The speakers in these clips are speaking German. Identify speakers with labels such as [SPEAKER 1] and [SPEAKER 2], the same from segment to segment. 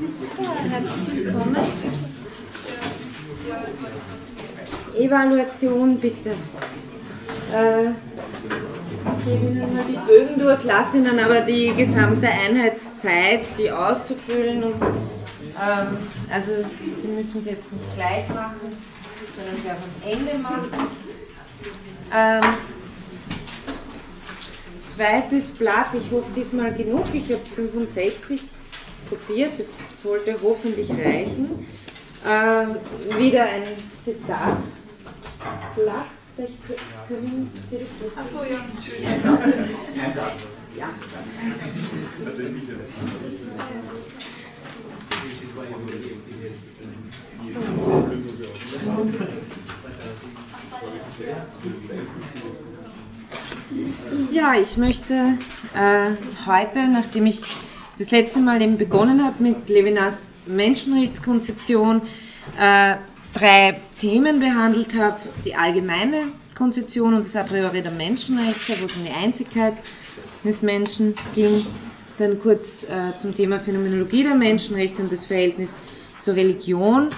[SPEAKER 1] Herzlich willkommen. Evaluation bitte. Äh, ich gebe Ihnen mal die Bögen durch, lasse Ihnen aber die gesamte Einheit Zeit, die auszufüllen. Und, ähm, also Sie müssen es jetzt nicht gleich machen, sondern Sie auch am Ende machen. Ähm, zweites Blatt, ich hoffe diesmal genug, ich habe 65 kopiert, das sollte hoffentlich reichen. Äh, wieder ein Zitatblatt. Können Sie das
[SPEAKER 2] Ach so, ja. Ja.
[SPEAKER 1] Ja, ich möchte äh, heute, nachdem ich das letzte Mal eben begonnen habe mit Levinas Menschenrechtskonzeption, äh, drei Themen behandelt habe. Die allgemeine Konzeption und das A priori der Menschenrechte, wo es um die Einzigkeit des Menschen ging. Dann kurz äh, zum Thema Phänomenologie der Menschenrechte und das Verhältnis zur Religion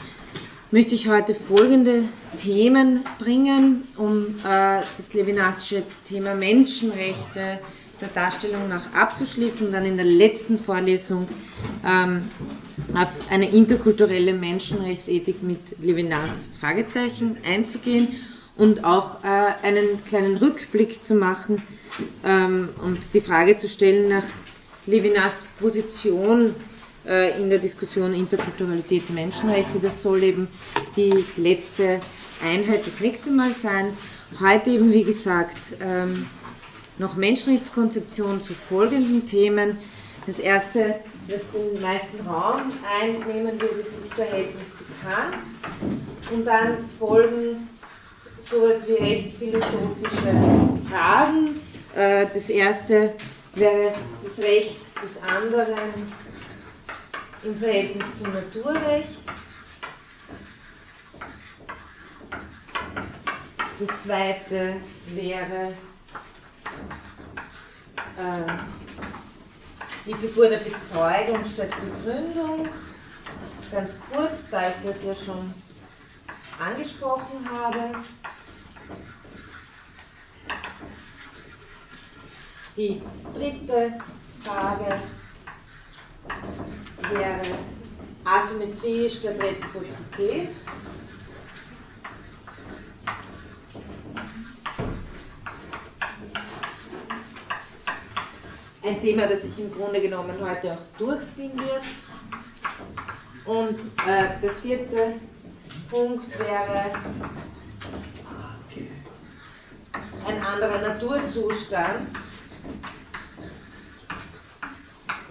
[SPEAKER 1] möchte ich heute folgende Themen bringen, um äh, das levinasische Thema Menschenrechte der Darstellung nach abzuschließen und dann in der letzten Vorlesung ähm, auf eine interkulturelle Menschenrechtsethik mit Levinas Fragezeichen einzugehen und auch äh, einen kleinen Rückblick zu machen ähm, und die Frage zu stellen nach Levinas Position äh, in der Diskussion Interkulturalität Menschenrechte. Das soll eben die letzte Einheit das nächste Mal sein. Heute eben, wie gesagt, ähm, noch Menschenrechtskonzeption zu folgenden Themen. Das erste, das den meisten Raum einnehmen wird, ist das Verhältnis zu Kant. Und dann folgen sowas wie rechtsphilosophische Fragen. Äh, das erste wäre das Recht des anderen im Verhältnis zum Naturrecht. Das zweite wäre äh, die Figur der Bezeugung statt Begründung. Ganz kurz, da ich das ja schon angesprochen habe. Die dritte Frage wäre Asymmetrie statt Reziprozität. Ein Thema, das sich im Grunde genommen heute auch durchziehen wird. Und äh, der vierte Punkt wäre ein anderer Naturzustand.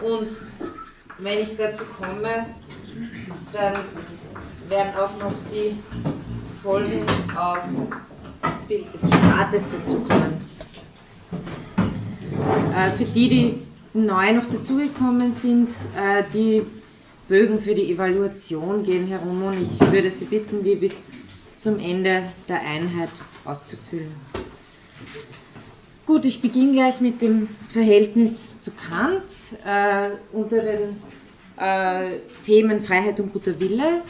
[SPEAKER 1] Und wenn ich dazu komme, dann werden auch noch die Folgen auf das Bild des Staates dazukommen. Äh, für die, die neu noch dazugekommen sind, äh, die Bögen für die Evaluation gehen herum und ich würde Sie bitten, die bis zum Ende der Einheit auszufüllen. Gut, ich beginne gleich mit dem Verhältnis zu Kant äh, unter den äh, Themen Freiheit und guter Wille.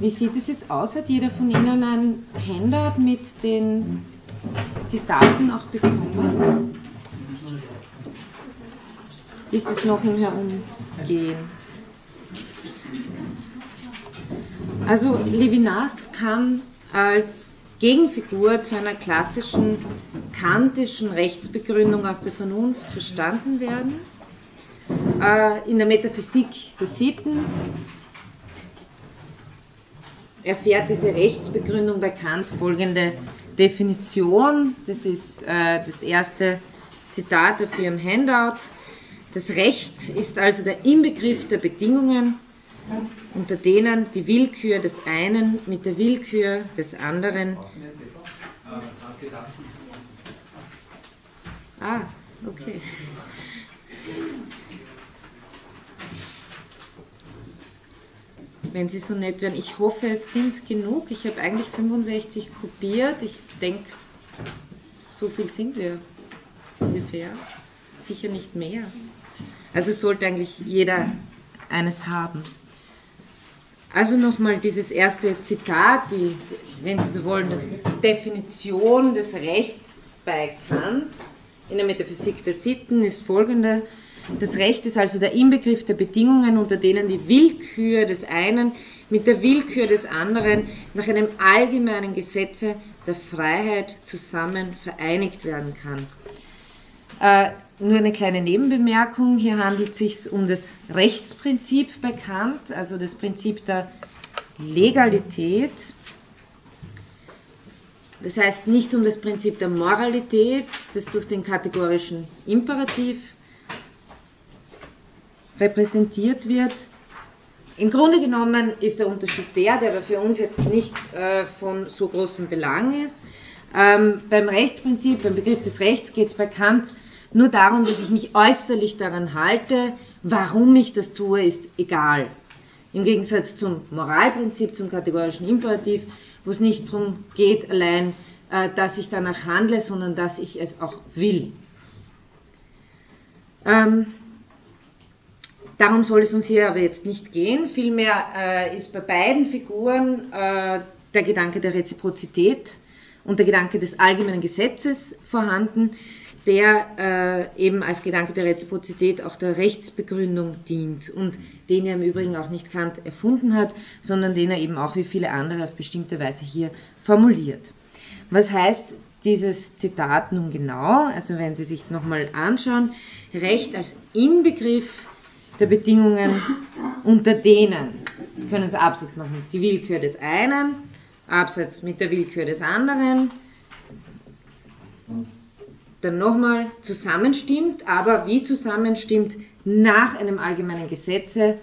[SPEAKER 1] Wie sieht es jetzt aus? Hat jeder von Ihnen ein Handout mit den Zitaten auch bekommen? Ist es noch im Herumgehen? Also Levinas kann als Gegenfigur zu einer klassischen kantischen Rechtsbegründung aus der Vernunft verstanden werden. Äh, in der Metaphysik der Sitten erfährt diese Rechtsbegründung bei Kant folgende Definition. Das ist äh, das erste Zitat auf Ihrem Handout. Das Recht ist also der Inbegriff der Bedingungen, unter denen die Willkür des einen mit der Willkür des anderen. Ah, okay. Wenn Sie so nett wären. Ich hoffe, es sind genug. Ich habe eigentlich 65 kopiert. Ich denke, so viel sind wir ungefähr. sicher nicht mehr. Also sollte eigentlich jeder eines haben. Also nochmal dieses erste Zitat, die, wenn Sie so wollen, das Definition des Rechts bei Kant in der Metaphysik der Sitten ist folgende. Das Recht ist also der Inbegriff der Bedingungen, unter denen die Willkür des einen mit der Willkür des anderen nach einem allgemeinen Gesetze der Freiheit zusammen vereinigt werden kann. Äh, nur eine kleine Nebenbemerkung, hier handelt es sich um das Rechtsprinzip bei Kant, also das Prinzip der Legalität. Das heißt nicht um das Prinzip der Moralität, das durch den kategorischen Imperativ repräsentiert wird. Im Grunde genommen ist der Unterschied der, der aber für uns jetzt nicht äh, von so großem Belang ist. Ähm, beim Rechtsprinzip, beim Begriff des Rechts geht es bei Kant nur darum, dass ich mich äußerlich daran halte. Warum ich das tue, ist egal. Im Gegensatz zum Moralprinzip, zum kategorischen Imperativ, wo es nicht darum geht, allein, äh, dass ich danach handle, sondern dass ich es auch will. Ähm, Darum soll es uns hier aber jetzt nicht gehen. Vielmehr äh, ist bei beiden Figuren äh, der Gedanke der Reziprozität und der Gedanke des allgemeinen Gesetzes vorhanden, der äh, eben als Gedanke der Reziprozität auch der Rechtsbegründung dient und den er im Übrigen auch nicht Kant erfunden hat, sondern den er eben auch wie viele andere auf bestimmte Weise hier formuliert. Was heißt dieses Zitat nun genau? Also wenn Sie sich es nochmal anschauen, Recht als Inbegriff der Bedingungen, unter denen, Sie können Sie Absatz machen, die Willkür des einen, Absatz mit der Willkür des anderen, dann nochmal zusammenstimmt, aber wie zusammenstimmt nach einem allgemeinen Gesetze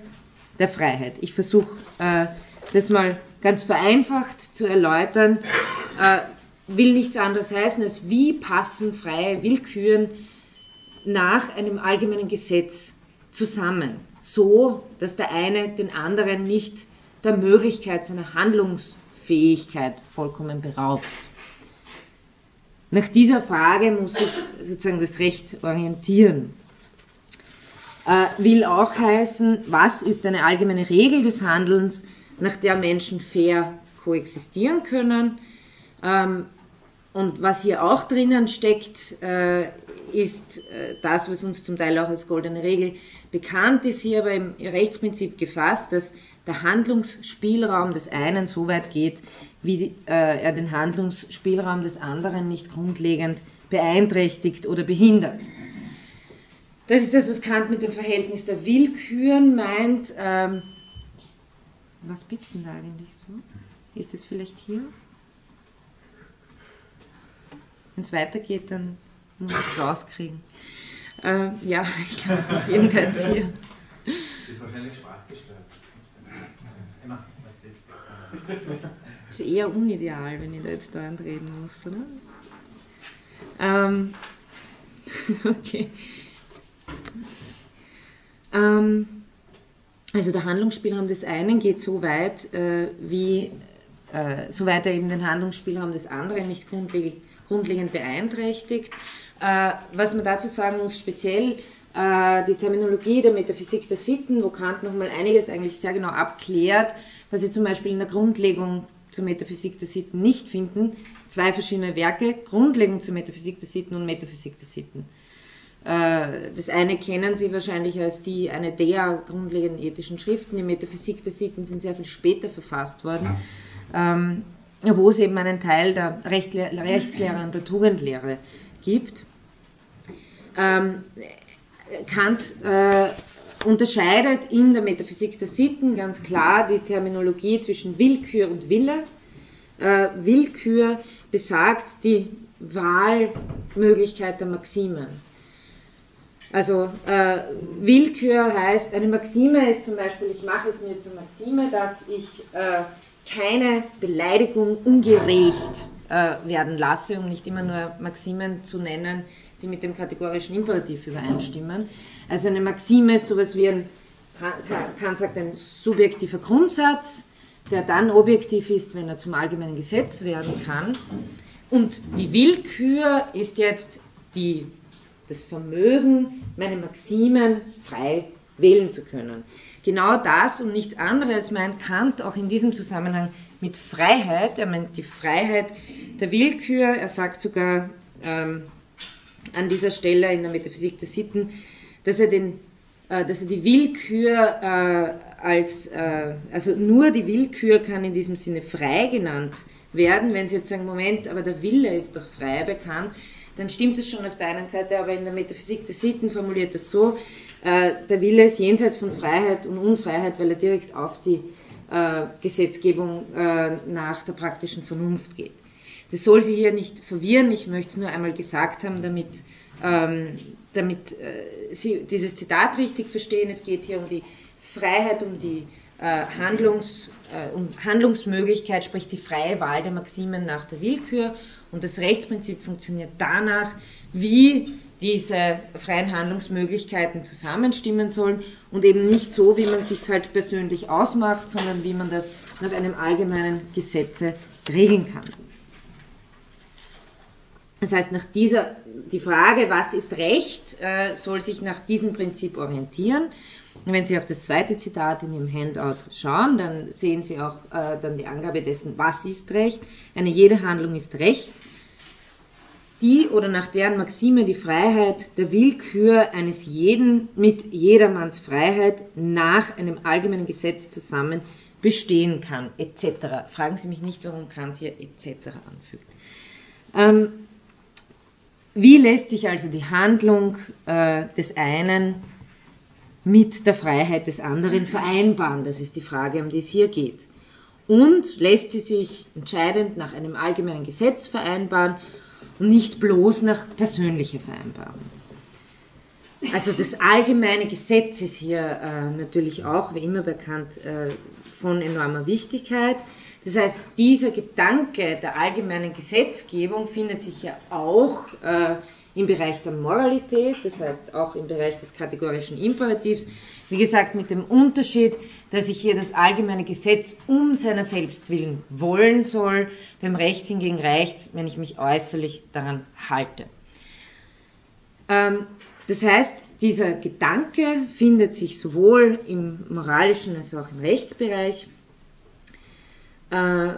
[SPEAKER 1] der Freiheit. Ich versuche äh, das mal ganz vereinfacht zu erläutern, äh, will nichts anderes heißen als wie passen freie Willküren nach einem allgemeinen Gesetz zusammen, so dass der eine den anderen nicht der Möglichkeit seiner Handlungsfähigkeit vollkommen beraubt. Nach dieser Frage muss sich sozusagen das Recht orientieren. Äh, will auch heißen, was ist eine allgemeine Regel des Handelns, nach der Menschen fair koexistieren können. Ähm, und was hier auch drinnen steckt, äh, ist äh, das, was uns zum Teil auch als goldene Regel bekannt ist, hier aber im Rechtsprinzip gefasst, dass der Handlungsspielraum des einen so weit geht, wie äh, er den Handlungsspielraum des anderen nicht grundlegend beeinträchtigt oder behindert. Das ist das, was Kant mit dem Verhältnis der Willküren meint. Ähm, was piepst denn da eigentlich so? Ist das vielleicht hier? Wenn es weitergeht, dann muss ich es rauskriegen. Äh, ja, ich glaube, es ist irgendeins hier. Das ist wahrscheinlich sprachgestört. Emma, was Das ist eher unideal, wenn ich da jetzt dauernd reden muss, oder? Ähm, okay. Ähm, also der Handlungsspielraum des einen geht so weit, äh, wie äh, soweit er eben den Handlungsspielraum des anderen nicht grundlegend, grundlegend beeinträchtigt. Äh, was man dazu sagen muss, speziell äh, die Terminologie der Metaphysik der Sitten, wo Kant nochmal einiges eigentlich sehr genau abklärt, was Sie zum Beispiel in der Grundlegung zur Metaphysik der Sitten nicht finden. Zwei verschiedene Werke, Grundlegung zur Metaphysik der Sitten und Metaphysik der Sitten. Äh, das eine kennen Sie wahrscheinlich als die, eine der grundlegenden ethischen Schriften. Die Metaphysik der Sitten sind sehr viel später verfasst worden, ähm, wo es eben einen Teil der Rechtslehre und der Tugendlehre gibt. Ähm, Kant äh, unterscheidet in der Metaphysik der Sitten ganz klar die Terminologie zwischen Willkür und Wille. Äh, Willkür besagt die Wahlmöglichkeit der Maximen. Also äh, Willkür heißt, eine Maxime ist zum Beispiel, ich mache es mir zur Maxime, dass ich äh, keine Beleidigung ungerecht äh, werden lasse, um nicht immer nur Maximen zu nennen, die mit dem kategorischen Imperativ übereinstimmen. Also eine Maxime ist sowas wie ein, Kant sagt, ein subjektiver Grundsatz, der dann objektiv ist, wenn er zum allgemeinen Gesetz werden kann. Und die Willkür ist jetzt die, das Vermögen, meine Maximen frei wählen zu können. Genau das und nichts anderes meint Kant auch in diesem Zusammenhang mit Freiheit. Er meint die Freiheit der Willkür. Er sagt sogar ähm, an dieser Stelle in der Metaphysik der Sitten, dass er, den, äh, dass er die Willkür äh, als, äh, also nur die Willkür kann in diesem Sinne frei genannt werden. Wenn Sie jetzt sagen, Moment, aber der Wille ist doch frei bekannt, dann stimmt es schon auf der einen Seite, aber in der Metaphysik der Sitten formuliert das so, äh, der Wille ist jenseits von Freiheit und Unfreiheit, weil er direkt auf die äh, Gesetzgebung äh, nach der praktischen Vernunft geht. Das soll Sie hier nicht verwirren, ich möchte es nur einmal gesagt haben, damit, ähm, damit äh, Sie dieses Zitat richtig verstehen. Es geht hier um die Freiheit, um die äh, Handlungs, äh, um Handlungsmöglichkeit, sprich die freie Wahl der Maximen nach der Willkür. Und das Rechtsprinzip funktioniert danach, wie diese freien Handlungsmöglichkeiten zusammenstimmen sollen und eben nicht so, wie man sich halt persönlich ausmacht, sondern wie man das nach einem allgemeinen Gesetze regeln kann. Das heißt, nach dieser, die Frage, was ist Recht, äh, soll sich nach diesem Prinzip orientieren. Und wenn Sie auf das zweite Zitat in Ihrem Handout schauen, dann sehen Sie auch äh, dann die Angabe dessen, was ist Recht. Eine jede Handlung ist Recht die oder nach deren Maxime die Freiheit der Willkür eines jeden mit jedermanns Freiheit nach einem allgemeinen Gesetz zusammen bestehen kann, etc. Fragen Sie mich nicht, warum Kant hier etc. anfügt. Ähm, wie lässt sich also die Handlung äh, des einen mit der Freiheit des anderen vereinbaren? Das ist die Frage, um die es hier geht. Und lässt sie sich entscheidend nach einem allgemeinen Gesetz vereinbaren nicht bloß nach persönlicher Vereinbarung. Also das allgemeine Gesetz ist hier äh, natürlich auch, wie immer bekannt, äh, von enormer Wichtigkeit. Das heißt, dieser Gedanke der allgemeinen Gesetzgebung findet sich ja auch äh, im Bereich der Moralität, das heißt auch im Bereich des kategorischen Imperativs, wie gesagt, mit dem Unterschied, dass ich hier das allgemeine Gesetz um seiner selbst willen wollen soll. Beim Recht hingegen reicht wenn ich mich äußerlich daran halte. Ähm, das heißt, dieser Gedanke findet sich sowohl im moralischen als auch im Rechtsbereich. Äh,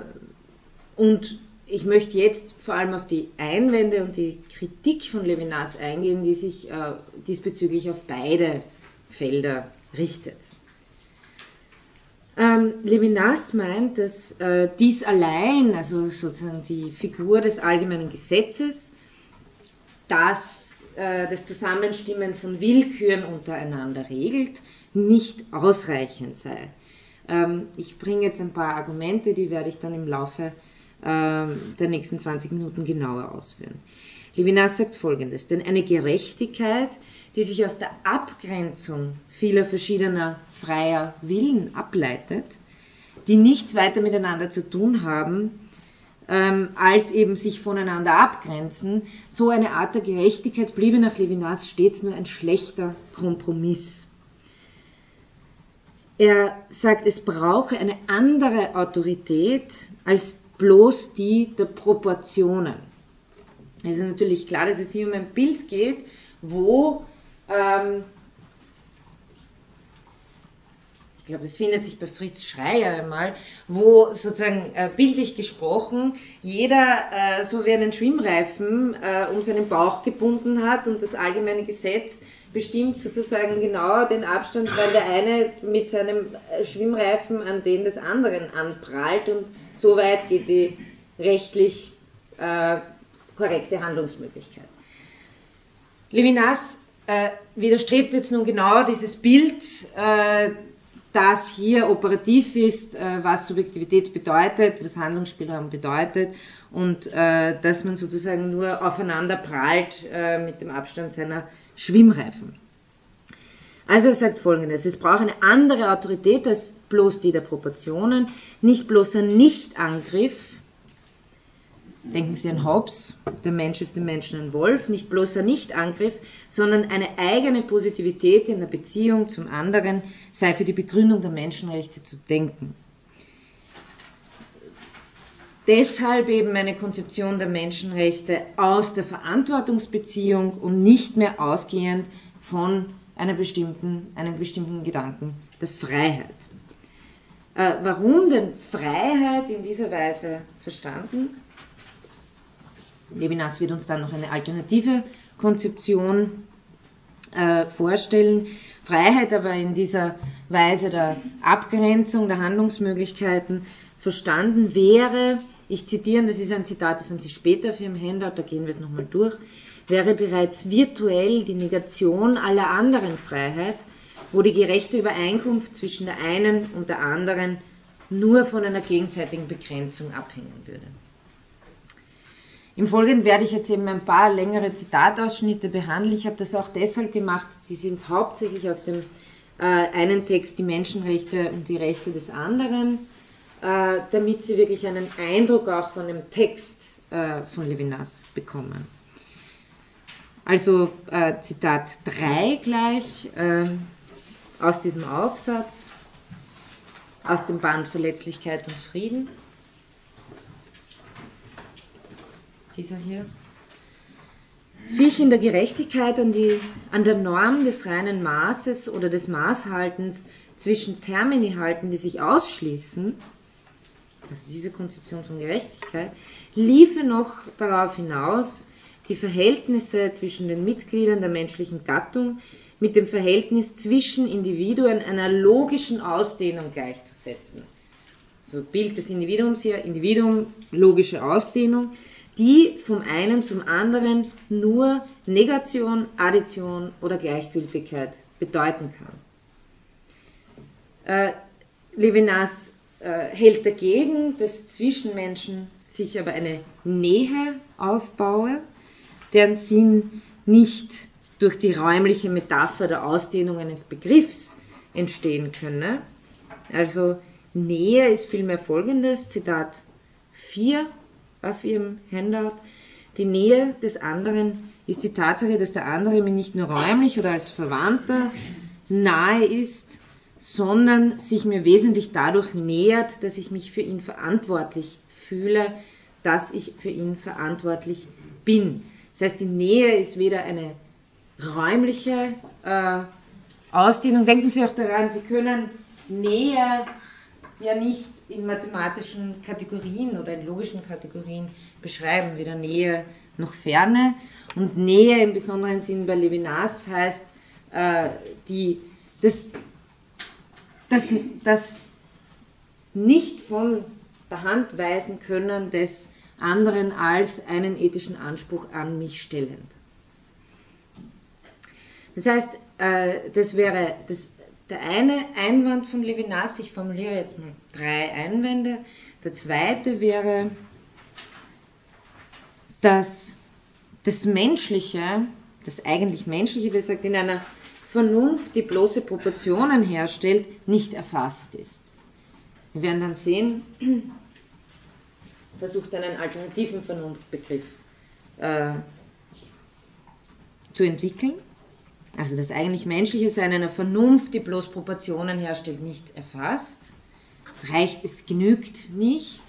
[SPEAKER 1] und ich möchte jetzt vor allem auf die Einwände und die Kritik von Levinas eingehen, die sich äh, diesbezüglich auf beide Felder richtet. Ähm, Levinas meint, dass äh, dies allein, also sozusagen die Figur des allgemeinen Gesetzes, das äh, das Zusammenstimmen von Willküren untereinander regelt, nicht ausreichend sei. Ähm, ich bringe jetzt ein paar Argumente, die werde ich dann im Laufe äh, der nächsten 20 Minuten genauer ausführen. Levinas sagt folgendes, denn eine Gerechtigkeit die sich aus der Abgrenzung vieler verschiedener freier Willen ableitet, die nichts weiter miteinander zu tun haben, ähm, als eben sich voneinander abgrenzen. So eine Art der Gerechtigkeit bliebe nach Levinas stets nur ein schlechter Kompromiss. Er sagt, es brauche eine andere Autorität als bloß die der Proportionen. Es ist natürlich klar, dass es hier um ein Bild geht, wo ähm, ich glaube, das findet sich bei Fritz Schreier einmal, wo sozusagen äh, bildlich gesprochen jeder äh, so wie einen Schwimmreifen äh, um seinen Bauch gebunden hat und das allgemeine Gesetz bestimmt sozusagen genau den Abstand, weil der eine mit seinem äh, Schwimmreifen an den des anderen anprallt und so weit geht die rechtlich äh, korrekte Handlungsmöglichkeit. Levinas äh, widerstrebt jetzt nun genau dieses Bild, äh, das hier operativ ist, äh, was Subjektivität bedeutet, was Handlungsspielraum bedeutet und äh, dass man sozusagen nur aufeinander prallt äh, mit dem Abstand seiner Schwimmreifen. Also er sagt folgendes, es braucht eine andere Autorität als bloß die der Proportionen, nicht bloß ein Nichtangriff Denken Sie an Hobbes, der Mensch ist dem Menschen ein Wolf, nicht bloßer Nichtangriff, sondern eine eigene Positivität in der Beziehung zum anderen sei für die Begründung der Menschenrechte zu denken. deshalb eben eine Konzeption der Menschenrechte aus der Verantwortungsbeziehung und nicht mehr ausgehend von einer bestimmten, einem bestimmten Gedanken der Freiheit. Äh, warum denn Freiheit in dieser Weise verstanden? Levinas wird uns dann noch eine alternative Konzeption äh, vorstellen. Freiheit aber in dieser Weise der Abgrenzung der Handlungsmöglichkeiten verstanden wäre, ich zitiere, das ist ein Zitat, das haben Sie später auf Ihrem Handout, da gehen wir es nochmal durch, wäre bereits virtuell die Negation aller anderen Freiheit, wo die gerechte Übereinkunft zwischen der einen und der anderen nur von einer gegenseitigen Begrenzung abhängen würde. Im Folgenden werde ich jetzt eben ein paar längere Zitatausschnitte behandeln. Ich habe das auch deshalb gemacht, die sind hauptsächlich aus dem äh, einen Text die Menschenrechte und die Rechte des anderen, äh, damit Sie wirklich einen Eindruck auch von dem Text äh, von Levinas bekommen. Also äh, Zitat 3 gleich äh, aus diesem Aufsatz, aus dem Band Verletzlichkeit und Frieden. Dieser hier. Sich in der Gerechtigkeit an, die, an der Norm des reinen Maßes oder des Maßhaltens zwischen Termini halten, die sich ausschließen, also diese Konzeption von Gerechtigkeit, liefe noch darauf hinaus, die Verhältnisse zwischen den Mitgliedern der menschlichen Gattung mit dem Verhältnis zwischen Individuen einer logischen Ausdehnung gleichzusetzen. So Bild des Individuums hier, Individuum, logische Ausdehnung, die vom einen zum anderen nur Negation, Addition oder Gleichgültigkeit bedeuten kann. Äh, Levinas äh, hält dagegen, dass zwischen Menschen sich aber eine Nähe aufbaue, deren Sinn nicht durch die räumliche Metapher der Ausdehnung eines Begriffs entstehen könne. Also Nähe ist vielmehr folgendes, Zitat 4 auf Ihrem Handout. Die Nähe des anderen ist die Tatsache, dass der andere mir nicht nur räumlich oder als Verwandter nahe ist, sondern sich mir wesentlich dadurch nähert, dass ich mich für ihn verantwortlich fühle, dass ich für ihn verantwortlich bin. Das heißt, die Nähe ist weder eine räumliche äh, Ausdehnung. Denken Sie auch daran, Sie können Nähe ja nicht in mathematischen Kategorien oder in logischen Kategorien beschreiben, weder Nähe noch Ferne. Und Nähe im besonderen Sinn bei Levinas heißt, äh, die, das, das, das nicht von der Hand weisen können des anderen als einen ethischen Anspruch an mich stellend. Das heißt, äh, das wäre das, der eine Einwand von Levinas, ich formuliere jetzt mal drei Einwände. Der zweite wäre, dass das Menschliche, das eigentlich Menschliche, wie gesagt, in einer Vernunft, die bloße Proportionen herstellt, nicht erfasst ist. Wir werden dann sehen, versucht einen alternativen Vernunftbegriff äh, zu entwickeln. Also das eigentlich menschliche Sein einer Vernunft, die bloß Proportionen herstellt, nicht erfasst. Es reicht, es genügt nicht.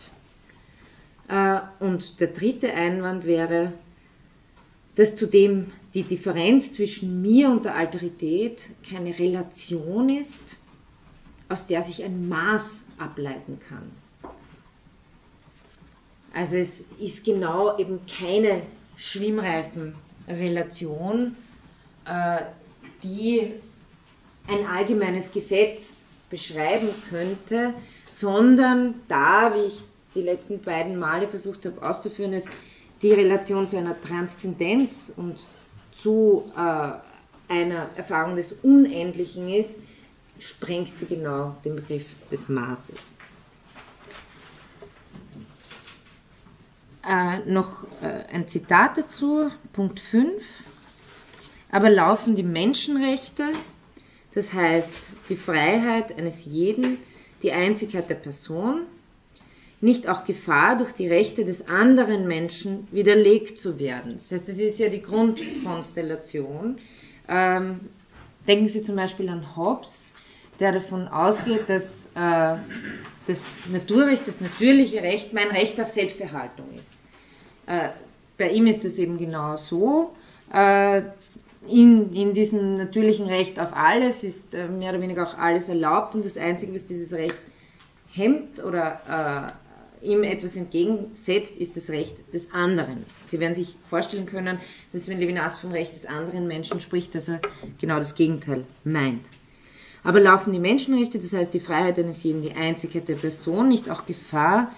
[SPEAKER 1] Äh, und der dritte Einwand wäre, dass zudem die Differenz zwischen mir und der Alterität keine Relation ist, aus der sich ein Maß ableiten kann. Also es ist genau eben keine Schwimmreifenrelation, die ein allgemeines Gesetz beschreiben könnte, sondern da, wie ich die letzten beiden Male versucht habe auszuführen, ist die Relation zu einer Transzendenz und zu äh, einer Erfahrung des Unendlichen ist, sprengt sie genau den Begriff des Maßes. Äh, noch äh, ein Zitat dazu, Punkt 5. Aber laufen die Menschenrechte, das heißt die Freiheit eines jeden, die Einzigkeit der Person, nicht auch Gefahr, durch die Rechte des anderen Menschen widerlegt zu werden. Das heißt, das ist ja die Grundkonstellation. Ähm, denken Sie zum Beispiel an Hobbes, der davon ausgeht, dass äh, das Naturrecht, das natürliche Recht mein Recht auf Selbsterhaltung ist. Äh, bei ihm ist es eben genau so. Äh, in, in diesem natürlichen Recht auf alles ist äh, mehr oder weniger auch alles erlaubt und das Einzige, was dieses Recht hemmt oder äh, ihm etwas entgegensetzt, ist das Recht des anderen. Sie werden sich vorstellen können, dass wenn Levinas vom Recht des anderen Menschen spricht, dass er genau das Gegenteil meint. Aber laufen die Menschenrechte, das heißt die Freiheit eines jeden, die Einzigkeit der Person, nicht auch Gefahr,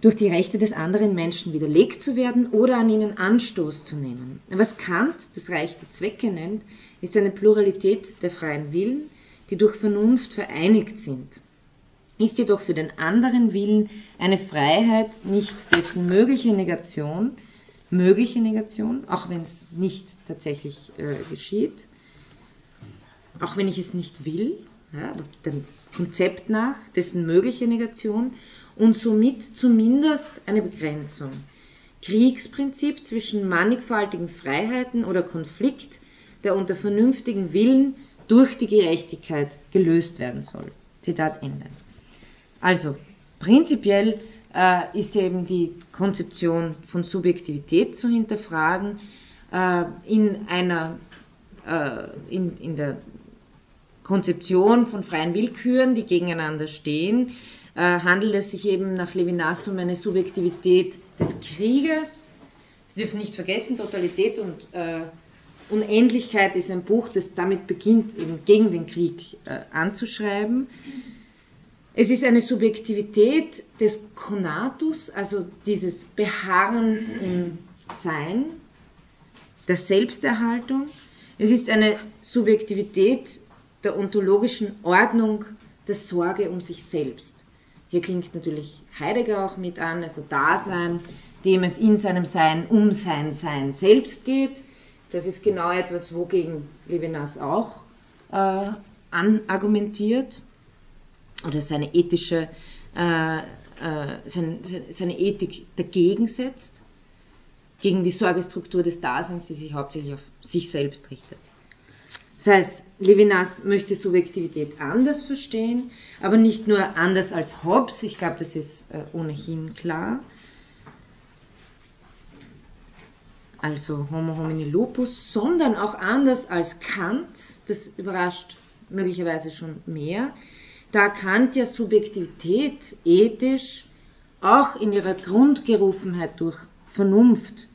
[SPEAKER 1] durch die Rechte des anderen Menschen widerlegt zu werden oder an ihnen Anstoß zu nehmen. Was Kant das Reich der Zwecke nennt, ist eine Pluralität der freien Willen, die durch Vernunft vereinigt sind. Ist jedoch für den anderen Willen eine Freiheit nicht dessen mögliche Negation, mögliche Negation, auch wenn es nicht tatsächlich äh, geschieht, auch wenn ich es nicht will, ja, dem Konzept nach, dessen mögliche Negation und somit zumindest eine Begrenzung. Kriegsprinzip zwischen mannigfaltigen Freiheiten oder Konflikt, der unter vernünftigem Willen durch die Gerechtigkeit gelöst werden soll. Zitat Ende. Also, prinzipiell äh, ist eben die Konzeption von Subjektivität zu hinterfragen äh, in einer äh, in, in der Konzeption von freien Willküren, die gegeneinander stehen, handelt es sich eben nach Levinas um eine Subjektivität des Krieges. Sie dürfen nicht vergessen, Totalität und äh, Unendlichkeit ist ein Buch, das damit beginnt, eben gegen den Krieg äh, anzuschreiben. Es ist eine Subjektivität des Konatus, also dieses Beharrens im Sein, der Selbsterhaltung. Es ist eine Subjektivität der ontologischen Ordnung der Sorge um sich selbst. Hier klingt natürlich Heidegger auch mit an, also Dasein, dem es in seinem Sein um sein Sein selbst geht. Das ist genau etwas, wogegen Levinas auch äh, anargumentiert oder seine ethische, äh, äh, seine, seine Ethik dagegen setzt, gegen die Sorgestruktur des Daseins, die sich hauptsächlich auf sich selbst richtet. Das heißt, Levinas möchte Subjektivität anders verstehen, aber nicht nur anders als Hobbes, ich glaube, das ist äh, ohnehin klar. Also Homo homini lupus, sondern auch anders als Kant, das überrascht möglicherweise schon mehr, da Kant ja Subjektivität ethisch auch in ihrer Grundgerufenheit durch Vernunft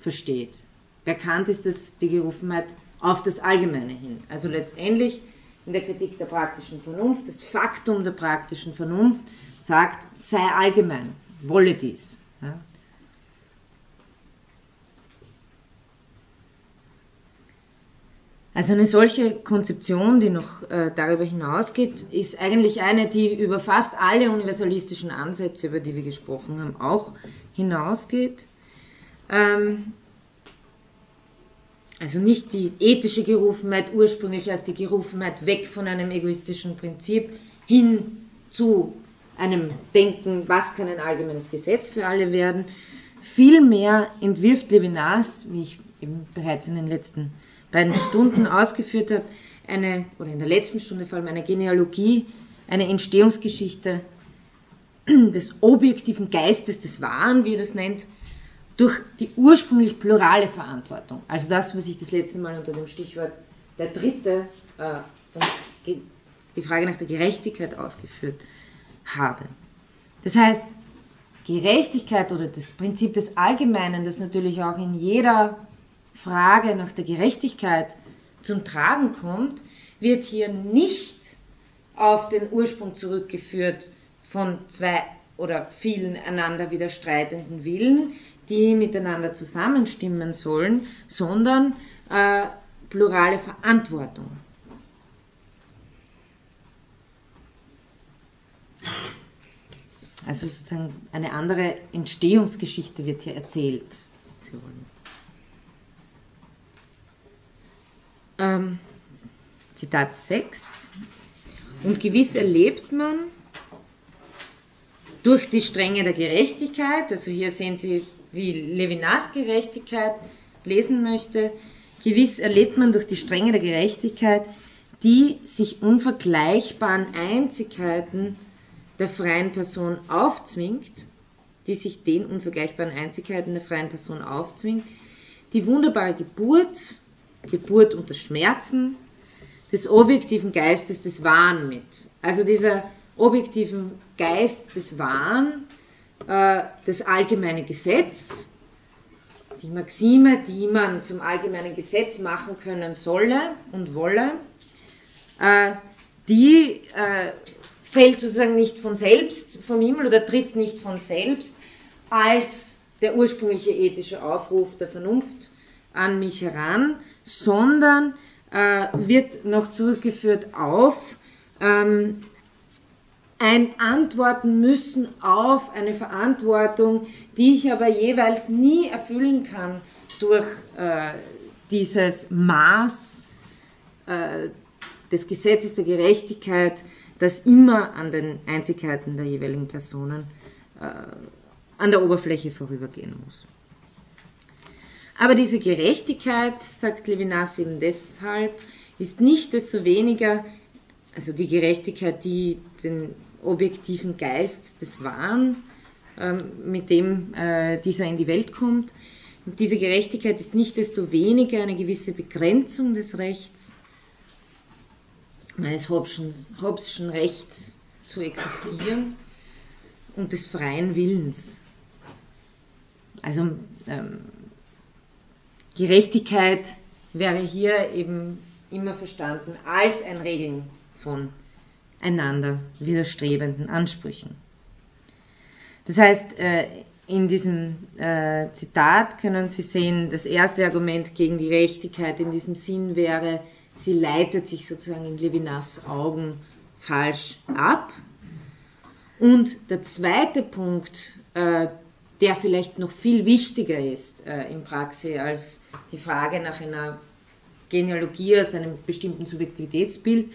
[SPEAKER 1] versteht. Bei Kant ist das die Gerufenheit auf das Allgemeine hin. Also letztendlich in der Kritik der praktischen Vernunft, das Faktum der praktischen Vernunft sagt, sei allgemein, wolle dies. Ja. Also eine solche Konzeption, die noch äh, darüber hinausgeht, ist eigentlich eine, die über fast alle universalistischen Ansätze, über die wir gesprochen haben, auch hinausgeht. Ähm, also nicht die ethische Gerufenheit ursprünglich als die Gerufenheit weg von einem egoistischen Prinzip hin zu einem Denken, was kann ein allgemeines Gesetz für alle werden. Vielmehr entwirft Levinas, wie ich eben bereits in den letzten beiden Stunden ausgeführt habe, eine, oder in der letzten Stunde vor allem eine Genealogie, eine Entstehungsgeschichte des objektiven Geistes des Wahren, wie er das nennt, durch die ursprünglich plurale Verantwortung, also das, was ich das letzte Mal unter dem Stichwort der Dritte äh, die Frage nach der Gerechtigkeit ausgeführt habe. Das heißt, Gerechtigkeit oder das Prinzip des Allgemeinen, das natürlich auch in jeder Frage nach der Gerechtigkeit zum Tragen kommt, wird hier nicht auf den Ursprung zurückgeführt von zwei oder vielen einander widerstreitenden Willen, die miteinander zusammenstimmen sollen, sondern äh, plurale Verantwortung. Also sozusagen eine andere Entstehungsgeschichte wird hier erzählt. Ähm, Zitat 6. Und gewiss erlebt man durch die Stränge der Gerechtigkeit, also hier sehen Sie wie Levinas Gerechtigkeit lesen möchte, gewiss erlebt man durch die Strenge der Gerechtigkeit die sich unvergleichbaren Einzigkeiten der freien Person aufzwingt, die sich den unvergleichbaren Einzigkeiten der freien Person aufzwingt, die wunderbare Geburt, Geburt unter Schmerzen, des objektiven Geistes des Wahn mit. Also dieser objektiven Geist des Wahn, äh, das allgemeine Gesetz, die Maxime, die man zum allgemeinen Gesetz machen können solle und wolle, äh, die äh, fällt sozusagen nicht von selbst vom Himmel oder tritt nicht von selbst als der ursprüngliche ethische Aufruf der Vernunft an mich heran, sondern äh, wird noch zurückgeführt auf ähm, ein Antworten müssen auf eine Verantwortung, die ich aber jeweils nie erfüllen kann durch äh, dieses Maß äh, des Gesetzes der Gerechtigkeit, das immer an den Einzigkeiten der jeweiligen Personen äh, an der Oberfläche vorübergehen muss. Aber diese Gerechtigkeit, sagt Levinas eben deshalb, ist nicht desto weniger, also die Gerechtigkeit, die den objektiven Geist des Wahn, ähm, mit dem äh, dieser in die Welt kommt, und diese Gerechtigkeit ist nicht desto weniger eine gewisse Begrenzung des Rechts, meines Hobbschen Rechts zu existieren und des freien Willens. Also ähm, Gerechtigkeit wäre hier eben immer verstanden als ein Regeln von einander widerstrebenden Ansprüchen. Das heißt, äh, in diesem äh, Zitat können Sie sehen, das erste Argument gegen die Gerechtigkeit in diesem Sinn wäre, sie leitet sich sozusagen in Levinas Augen falsch ab. Und der zweite Punkt, äh, der vielleicht noch viel wichtiger ist in Praxis als die Frage nach einer Genealogie aus einem bestimmten Subjektivitätsbild,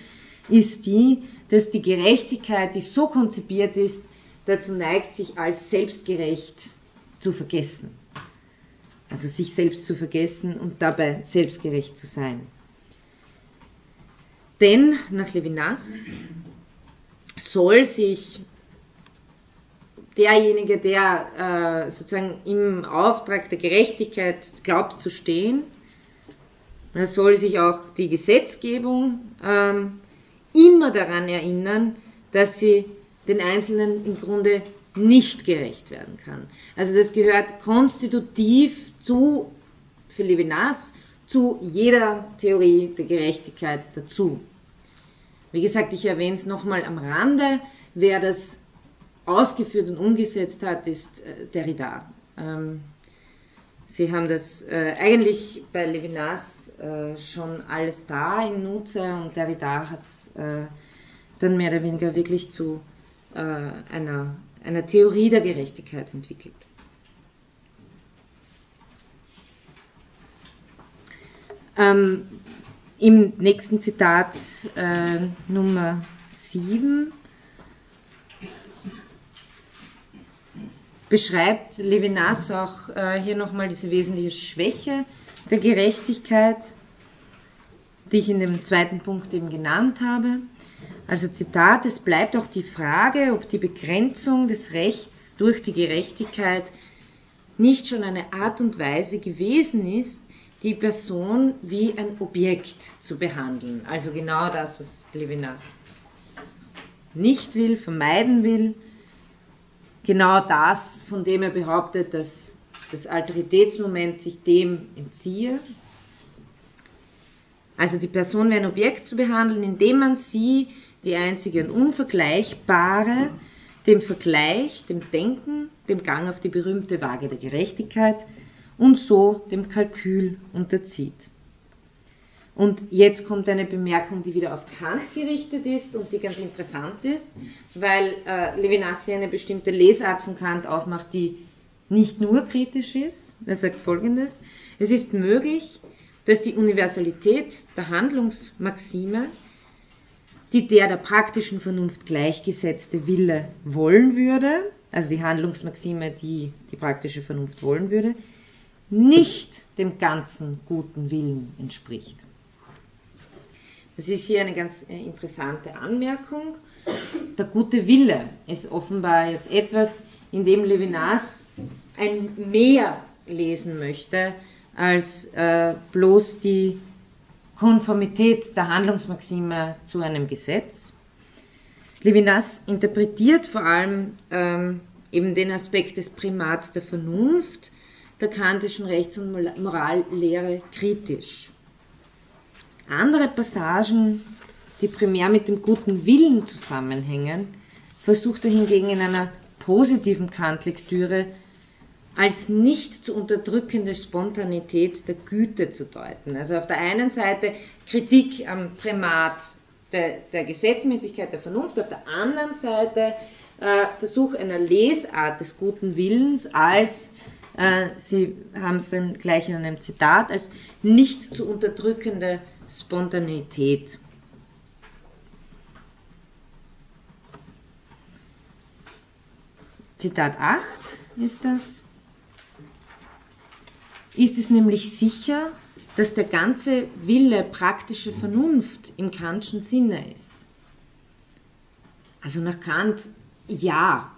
[SPEAKER 1] ist die, dass die Gerechtigkeit, die so konzipiert ist, dazu neigt, sich als selbstgerecht zu vergessen. Also sich selbst zu vergessen und dabei selbstgerecht zu sein. Denn nach Levinas soll sich derjenige, der äh, sozusagen im Auftrag der Gerechtigkeit glaubt zu stehen, soll sich auch die Gesetzgebung ähm, immer daran erinnern, dass sie den Einzelnen im Grunde nicht gerecht werden kann. Also das gehört konstitutiv zu, für Levinas, zu jeder Theorie der Gerechtigkeit dazu. Wie gesagt, ich erwähne es nochmal am Rande, wer das ausgeführt und umgesetzt hat, ist äh, Derrida. Ähm, Sie haben das äh, eigentlich bei Levinas äh, schon alles da in Nutze und Derrida hat es äh, dann mehr oder weniger wirklich zu äh, einer, einer Theorie der Gerechtigkeit entwickelt. Ähm, Im nächsten Zitat äh, Nummer 7 beschreibt Levinas auch äh, hier nochmal diese wesentliche Schwäche der Gerechtigkeit, die ich in dem zweiten Punkt eben genannt habe. Also Zitat, es bleibt auch die Frage, ob die Begrenzung des Rechts durch die Gerechtigkeit nicht schon eine Art und Weise gewesen ist, die Person wie ein Objekt zu behandeln. Also genau das, was Levinas nicht will, vermeiden will, genau das, von dem er behauptet, dass das Alteritätsmoment sich dem entziehe. Also die Person wie ein Objekt zu behandeln, indem man sie, die einzige und unvergleichbare, dem Vergleich, dem Denken, dem Gang auf die berühmte Waage der Gerechtigkeit und so dem Kalkül unterzieht. Und jetzt kommt eine Bemerkung, die wieder auf Kant gerichtet ist und die ganz interessant ist, weil äh, Levinas hier eine bestimmte Lesart von Kant aufmacht, die nicht nur kritisch ist. Er sagt folgendes: Es ist möglich, dass die Universalität der Handlungsmaxime, die der der praktischen Vernunft gleichgesetzte Wille wollen würde, also die Handlungsmaxime, die die praktische Vernunft wollen würde, nicht dem ganzen guten Willen entspricht. Das ist hier eine ganz äh, interessante Anmerkung. Der gute Wille ist offenbar jetzt etwas, in dem Levinas ein Mehr lesen möchte als äh, bloß die Konformität der Handlungsmaxime zu einem Gesetz. Levinas interpretiert vor allem ähm, eben den Aspekt des Primats der Vernunft der kantischen Rechts- und Morallehre kritisch. Andere Passagen, die primär mit dem guten Willen zusammenhängen, versucht er hingegen in einer positiven Kant-Lektüre als nicht zu unterdrückende Spontanität der Güte zu deuten. Also auf der einen Seite Kritik am Primat der, der Gesetzmäßigkeit der Vernunft, auf der anderen Seite äh, Versuch einer Lesart des guten Willens als äh, Sie haben es dann gleich in einem Zitat, als nicht zu unterdrückende Spontaneität. Zitat 8 ist das. Ist es nämlich sicher, dass der ganze Wille praktische Vernunft im Kantschen Sinne ist? Also nach Kant ja.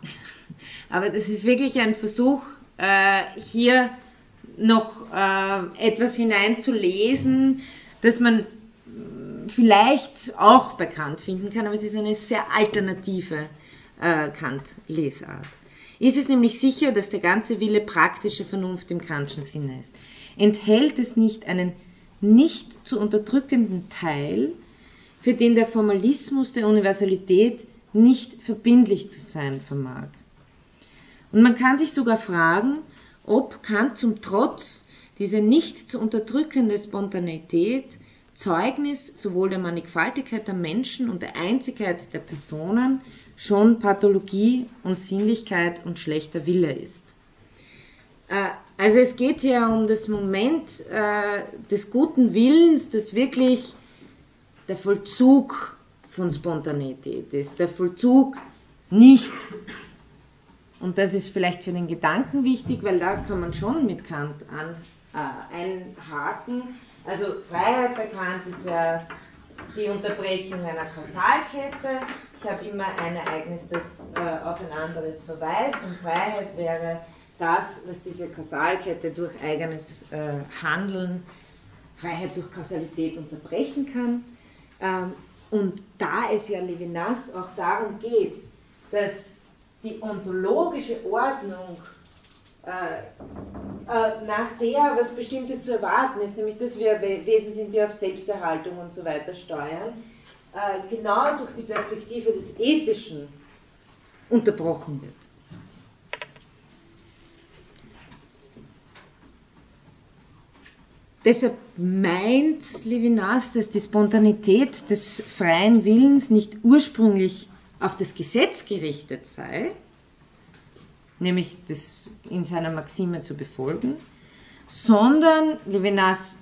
[SPEAKER 1] Aber das ist wirklich ein Versuch, äh, hier noch äh, etwas hineinzulesen, das man vielleicht auch bei Kant finden kann, aber es ist eine sehr alternative äh, Kant-Lesart. Ist es nämlich sicher, dass der ganze Wille praktische Vernunft im Kantschen Sinne ist? Enthält es nicht einen nicht zu unterdrückenden Teil, für den der Formalismus der Universalität nicht verbindlich zu sein vermag? Und man kann sich sogar fragen, ob Kant zum Trotz diese nicht zu unterdrückende Spontaneität Zeugnis sowohl der Mannigfaltigkeit der Menschen und der Einzigkeit der Personen schon Pathologie und Sinnlichkeit und schlechter Wille ist. Äh, also es geht hier um das Moment äh, des guten Willens, das wirklich der Vollzug von Spontaneität ist, der Vollzug nicht und das ist vielleicht für den Gedanken wichtig, weil da kann man schon mit Kant an, äh, einhaken. Also Freiheit bei Kant ist ja die Unterbrechung einer Kausalkette. Ich habe immer ein Ereignis, das äh, auf ein anderes verweist und Freiheit wäre das, was diese Kausalkette durch eigenes äh, Handeln, Freiheit durch Kausalität unterbrechen kann. Ähm, und da es ja Levinas auch darum geht, dass die ontologische Ordnung, äh, nach der was Bestimmtes zu erwarten ist, nämlich dass wir Wesen sind, die auf Selbsterhaltung und so weiter steuern, äh, genau durch die Perspektive des Ethischen unterbrochen wird. Deshalb meint Levinas, dass die Spontanität des freien Willens nicht ursprünglich auf das Gesetz gerichtet sei, nämlich das in seiner Maxime zu befolgen, sondern Levinas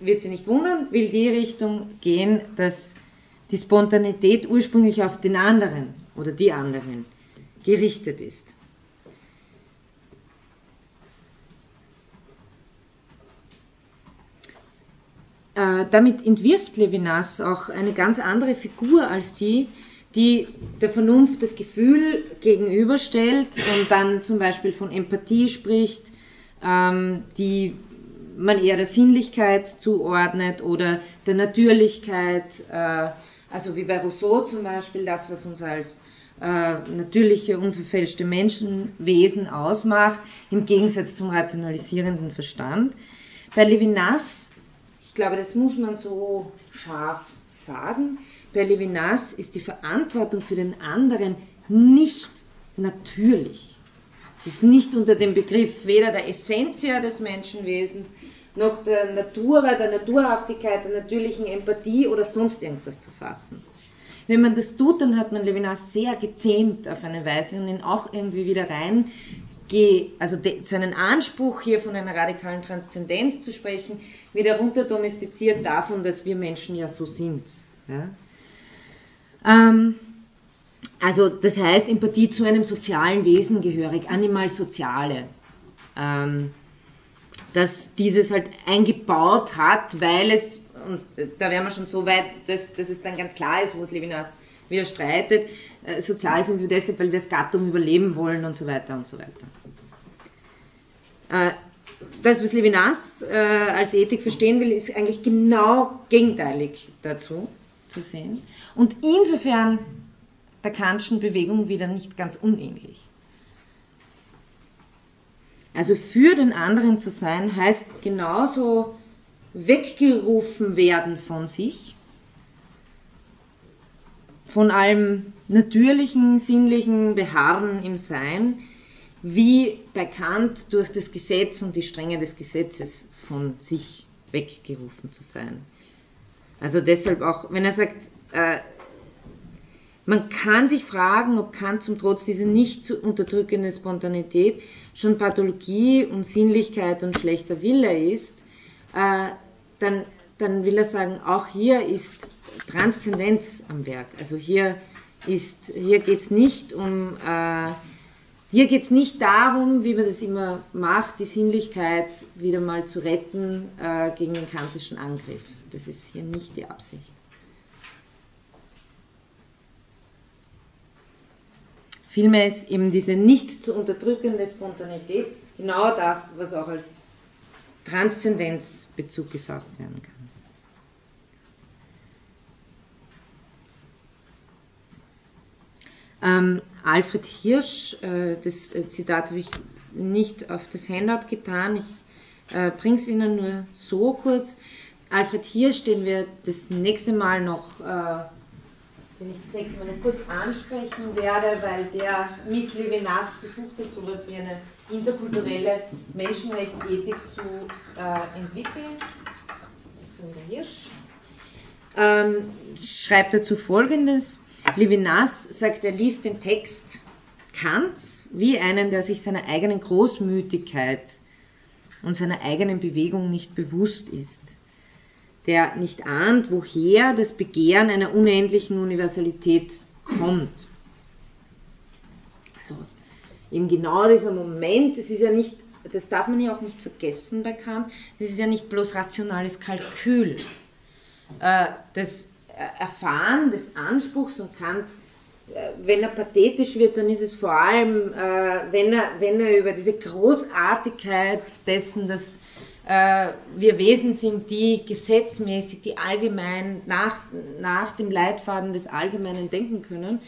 [SPEAKER 1] wird sie nicht wundern, will die Richtung gehen, dass die Spontanität ursprünglich auf den anderen oder die anderen gerichtet ist. Äh, damit entwirft Levinas auch eine ganz andere Figur als die, die der Vernunft das Gefühl gegenüberstellt und dann zum Beispiel von Empathie spricht, ähm, die man eher der Sinnlichkeit zuordnet oder der Natürlichkeit, äh, also wie bei Rousseau zum Beispiel, das, was uns als äh, natürliche, unverfälschte Menschenwesen ausmacht, im Gegensatz zum rationalisierenden Verstand. Bei Levinas, glaube, das muss man so scharf sagen, bei Levinas ist die Verantwortung für den anderen nicht natürlich. Sie ist nicht unter dem Begriff weder der Essentia des Menschenwesens noch der Natura, der Naturhaftigkeit, der natürlichen Empathie oder sonst irgendwas zu fassen. Wenn man das tut, dann hat man Levinas sehr gezähmt auf eine Weise und ihn auch irgendwie wieder rein, also seinen Anspruch hier von einer radikalen Transzendenz zu sprechen, wieder runter domestiziert davon, dass wir Menschen ja so sind. Ja? Ähm, also das heißt, Empathie zu einem sozialen Wesen gehörig, Animal Soziale. Ähm, dass dieses halt eingebaut hat, weil es, und da wären wir schon so weit, dass, dass es dann ganz klar ist, wo es Levinas widerstreitet. Äh, sozial sind wir deshalb, weil wir als Gattung überleben wollen und so weiter und so weiter. Äh, das, was Levinas äh, als Ethik verstehen will, ist eigentlich genau gegenteilig dazu zu sehen. Und insofern der Kantschen Bewegung wieder nicht ganz unähnlich. Also für den anderen zu sein, heißt genauso weggerufen werden von sich, von allem natürlichen, sinnlichen Beharren im Sein, wie bei Kant durch das Gesetz und die Strenge des Gesetzes von sich weggerufen zu sein. Also deshalb auch, wenn er sagt, äh, man kann sich fragen, ob Kant zum Trotz dieser nicht zu unterdrückenden Spontanität schon Pathologie und Sinnlichkeit und schlechter Wille ist, äh, dann, dann will er sagen, auch hier ist Transzendenz am Werk. Also hier, hier geht es nicht um äh, hier geht nicht darum, wie man das immer macht, die Sinnlichkeit wieder mal zu retten äh, gegen den kantischen Angriff. Das ist hier nicht die Absicht. Vielmehr ist eben diese nicht zu unterdrückende Spontanität genau das, was auch als Transzendenzbezug gefasst werden kann. Ähm, Alfred Hirsch, äh, das äh, Zitat habe ich nicht auf das Handout getan, ich äh, bringe es Ihnen nur so kurz. Alfred Hirsch, den wir das nächste Mal noch, äh, den ich das nächste Mal noch kurz ansprechen werde, weil der mit Levinas versucht hat, so etwas wie eine interkulturelle Menschenrechtsethik zu äh, entwickeln. Hirsch. Ähm, schreibt dazu folgendes. Levinas sagt, er liest den Text Kants wie einen, der sich seiner eigenen Großmütigkeit und seiner eigenen Bewegung nicht bewusst ist, der nicht ahnt, woher das Begehren einer unendlichen Universalität kommt. Also eben genau dieser Moment, das ist ja nicht, das darf man ja auch nicht vergessen bei Kant, das ist ja nicht bloß rationales Kalkül. Äh, das Erfahren des Anspruchs und Kant, äh, wenn er pathetisch wird, dann ist es vor allem, äh, wenn, er, wenn er über diese Großartigkeit dessen, dass wir Wesen sind, die gesetzmäßig, die allgemein nach, nach dem Leitfaden des Allgemeinen denken können,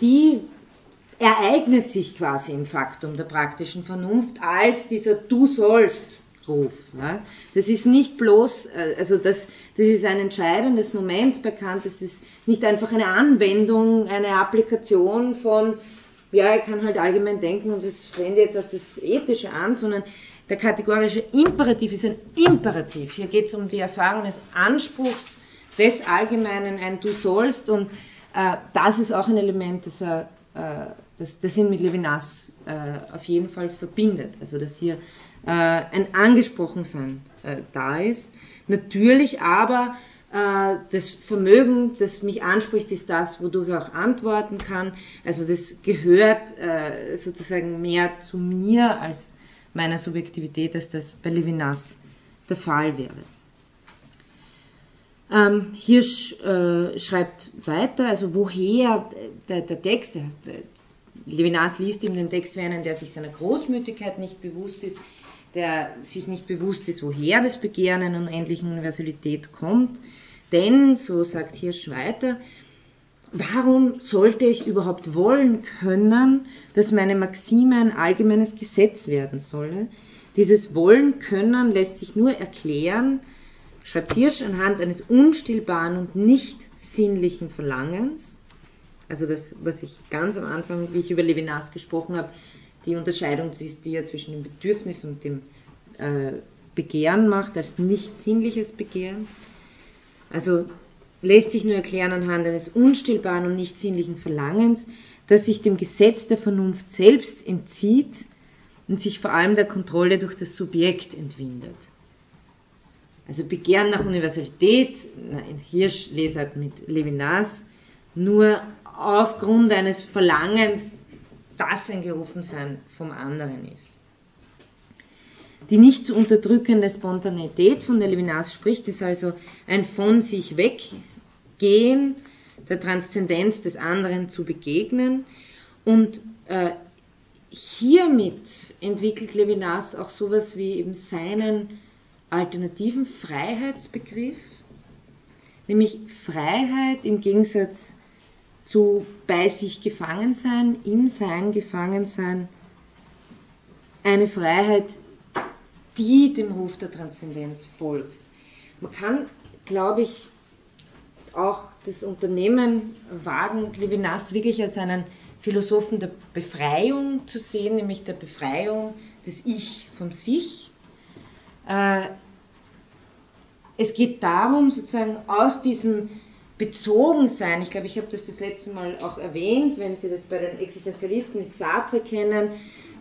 [SPEAKER 1] die ereignet sich quasi im Faktum der praktischen Vernunft als dieser Du sollst Ruf. Das ist nicht bloß, äh, also das, das ist ein entscheidendes Moment bekannt, das ist nicht einfach eine Anwendung, eine Applikation von, ja, ich kann halt allgemein denken und das wende jetzt auf das Ethische an, sondern der kategorische Imperativ ist ein Imperativ. Hier geht es um die Erfahrung des Anspruchs des Allgemeinen, ein Du sollst und äh, das ist auch ein Element, das er äh, das, das ihn mit Levinas äh, auf jeden Fall verbindet. Also dass hier äh, ein Angesprochensein äh, da ist. Natürlich aber äh, das Vermögen, das mich anspricht, ist das, wodurch ich auch antworten kann. Also das gehört sozusagen mehr zu mir als meiner Subjektivität, als das bei Levinas der Fall wäre. Ähm, Hirsch äh, schreibt weiter, also woher der, der Text, der, Levinas liest ihm den Text wie einen, der sich seiner Großmütigkeit nicht bewusst ist, der sich nicht bewusst ist, woher das Begehren einer unendlichen Universalität kommt. Denn, so sagt Hirsch weiter, warum sollte ich überhaupt wollen können, dass meine Maxime ein allgemeines Gesetz werden solle? Dieses Wollen können lässt sich nur erklären, schreibt Hirsch anhand eines unstillbaren und nicht sinnlichen Verlangens, also das, was ich ganz am Anfang, wie ich über Levinas gesprochen habe, die Unterscheidung, die, die er zwischen dem Bedürfnis und dem äh, Begehren macht, als nicht sinnliches Begehren. Also lässt sich nur erklären anhand eines unstillbaren und nicht sinnlichen Verlangens, das sich dem Gesetz der Vernunft selbst entzieht und sich vor allem der Kontrolle durch das Subjekt entwindet. Also Begehren nach Universalität, Hirsch lesert mit Levinas, nur aufgrund eines Verlangens, das ein Gerufensein vom anderen ist. die nicht zu unterdrückende Spontaneität, von der Levinas spricht, ist also ein von sich weggehen, der Transzendenz des anderen zu begegnen. Und äh, hiermit entwickelt Levinas auch sowas wie eben seinen alternativen Freiheitsbegriff, nämlich Freiheit im Gegensatz zu bei sich gefangen sein, im Sein gefangen sein, eine Freiheit, die dem Ruf der Transzendenz folgt. Man kann, glaube ich, auch das Unternehmen wagen, Levinas wirklich als einen Philosophen der Befreiung zu sehen, nämlich der Befreiung des Ich vom Sich. Äh, es geht darum, sozusagen aus diesem Bezogensein, ich glaube, ich habe das das letzte Mal auch erwähnt, wenn Sie das bei den Existenzialisten mit Sartre kennen,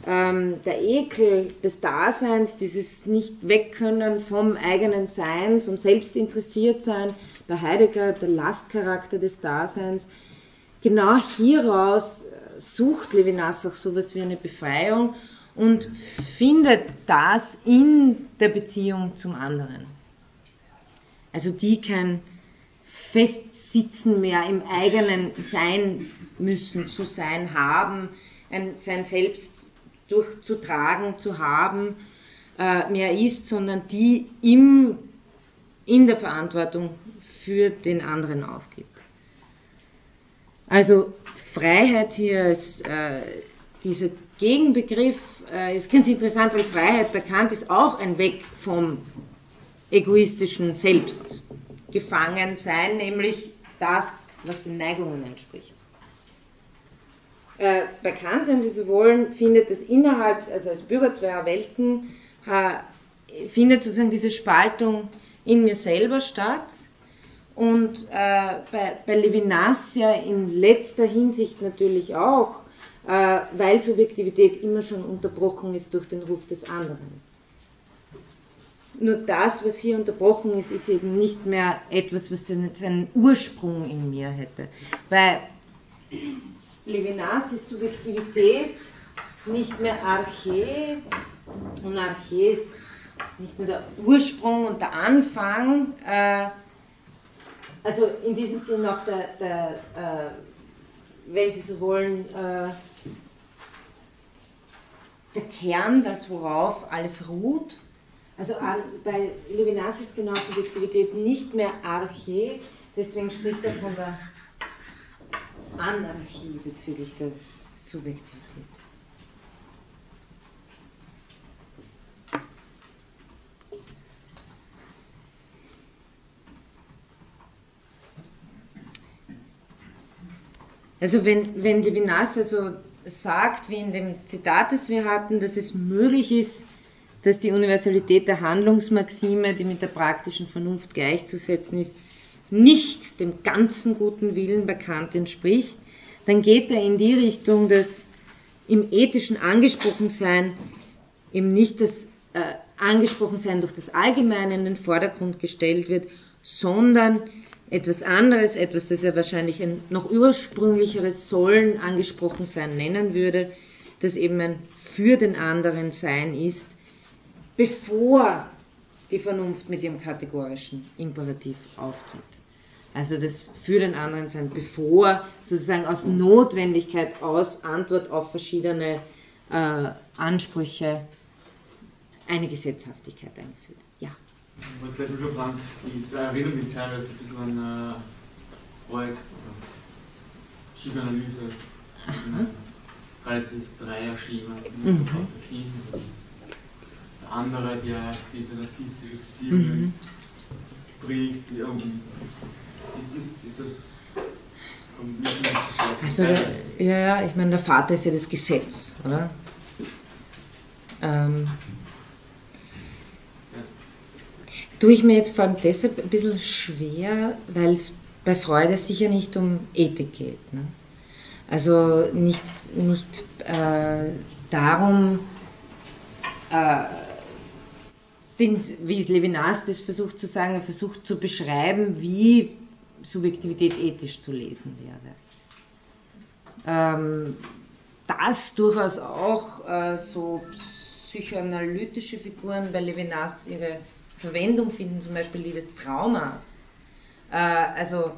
[SPEAKER 1] ähm, der Ekel des Daseins, dieses Nicht-Wegkönnen vom eigenen Sein, vom Selbstinteressiertsein, bei Heidegger der Lastcharakter des Daseins. Genau hieraus sucht Levinas auch sowas wie eine Befreiung und findet das in der Beziehung zum anderen. Also die kein Festsitzen mehr im eigenen Sein müssen, zu sein haben, ein, sein Selbst durchzutragen, zu haben, äh, mehr ist, sondern die im, in der Verantwortung für den anderen aufgibt. Also Freiheit hier ist äh, dieser Gegenbegriff äh, ist ganz interessant, weil Freiheit bekannt ist auch ein Weg vom egoistischen Selbst gefangen sein, nämlich das, was den Neigungen entspricht. Äh, bei Kant, wenn Sie so wollen, findet es innerhalb, also als Bürger zweier Welten, findet sozusagen diese Spaltung in mir selber statt. Und äh, bei, bei Levinas ja in letzter Hinsicht natürlich auch, äh, weil Subjektivität immer schon unterbrochen ist durch den Ruf des anderen. Nur das, was hier unterbrochen ist, ist eben nicht mehr etwas, was seinen Ursprung in mir hätte. Weil Levinas ist Subjektivität nicht mehr Arche und Arche ist nicht nur der Ursprung und der Anfang, äh, also in diesem Sinn auch der, der äh, wenn Sie so wollen, äh, der Kern, das worauf alles ruht. Also bei Levinas ist genau Subjektivität nicht mehr Arche, deswegen spricht er von der Anarchie bezüglich der Subjektivität. Also wenn, wenn Levinas also sagt, wie in dem Zitat, das wir hatten, dass es möglich ist, dass die Universalität der Handlungsmaxime, die mit der praktischen Vernunft gleichzusetzen ist, nicht dem ganzen guten Willen bei Kant entspricht, dann geht er in die Richtung, dass im ethischen Angesprochensein eben nicht das äh, Angesprochensein durch das Allgemeine in den Vordergrund gestellt wird, sondern etwas anderes, etwas, das er wahrscheinlich ein noch ursprünglicheres Sollen angesprochen sein nennen würde, das eben ein für den anderen Sein ist, bevor die Vernunft mit ihrem kategorischen Imperativ auftritt. Also das für den anderen sein, bevor sozusagen aus Notwendigkeit, aus Antwort auf verschiedene äh, Ansprüche eine Gesetzhaftigkeit eingeführt. Ja.
[SPEAKER 2] Ich wollte vielleicht schon fragen, ich erinnere mich teilweise ein bisschen an äh, oder Psychoanalyse, gerade dieses Dreier-Schema, mhm. der andere, der diese narzisstische Beziehung mhm. prägt, ist, ist, ist das
[SPEAKER 1] also, ja, ja, ich meine, der Vater ist ja das Gesetz, oder? Ähm, tue ich mir jetzt vor allem deshalb ein bisschen schwer, weil es bei Freude sicher nicht um Ethik geht. Ne? Also nicht, nicht äh, darum, äh, wie Levinas das versucht zu sagen, er versucht zu beschreiben, wie Subjektivität ethisch zu lesen wäre. Ähm, das durchaus auch äh, so psychoanalytische Figuren bei Levinas ihre Verwendung finden, zum Beispiel die des Traumas. Äh, also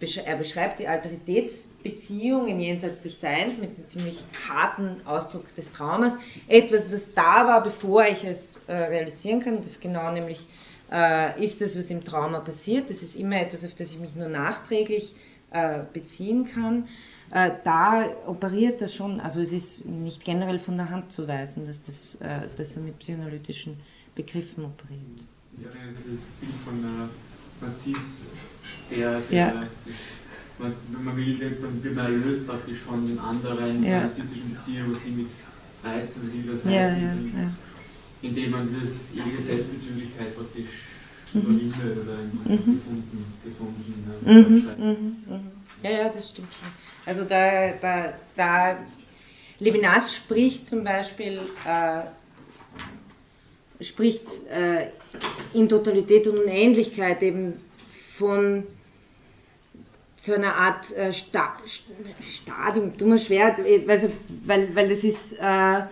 [SPEAKER 1] besch er beschreibt die Alteritätsbeziehung in Jenseits des Seins mit dem ziemlich harten Ausdruck des Traumas. Etwas, was da war, bevor ich es äh, realisieren kann, das genau nämlich äh, ist das, was im Trauma passiert. Das ist immer etwas, auf das ich mich nur nachträglich äh, beziehen kann. Äh, da operiert er schon, also es ist nicht generell von der Hand zu weisen, dass, das, äh, dass er mit psychoanalytischen Begriffen operiert.
[SPEAKER 2] Ja, dieses Bild von äh, Narziss, der, der ja. man, wenn man will, man wird man erlöst praktisch von den anderen ja. narzisstischen Beziehungen, wo sie mit reizen, wie sie das heißen, ja, ja, indem man diese ewige Selbstbezüglichkeit praktisch mhm. überwindet oder in einen mhm. gesunden, gesunden äh, mhm.
[SPEAKER 1] mhm. mhm. Ja, ja, das stimmt schon. Also da, da, da Levinas spricht zum Beispiel äh, spricht äh, in Totalität und Unendlichkeit eben von so einer Art äh, Sta Stadium, dummer Schwert, also, weil, weil das ist, äh,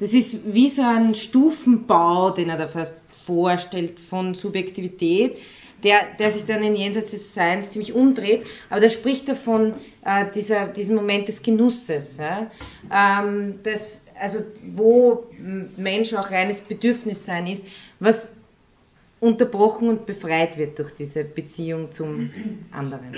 [SPEAKER 1] das ist wie so ein Stufenbau, den er da fast vorstellt von Subjektivität, der, der sich dann in Jenseits des Seins ziemlich umdreht, aber da spricht er von äh, dieser, diesem Moment des Genusses, ja? ähm, das, also wo Mensch auch reines Bedürfnissein ist, was unterbrochen und befreit wird durch diese Beziehung zum anderen.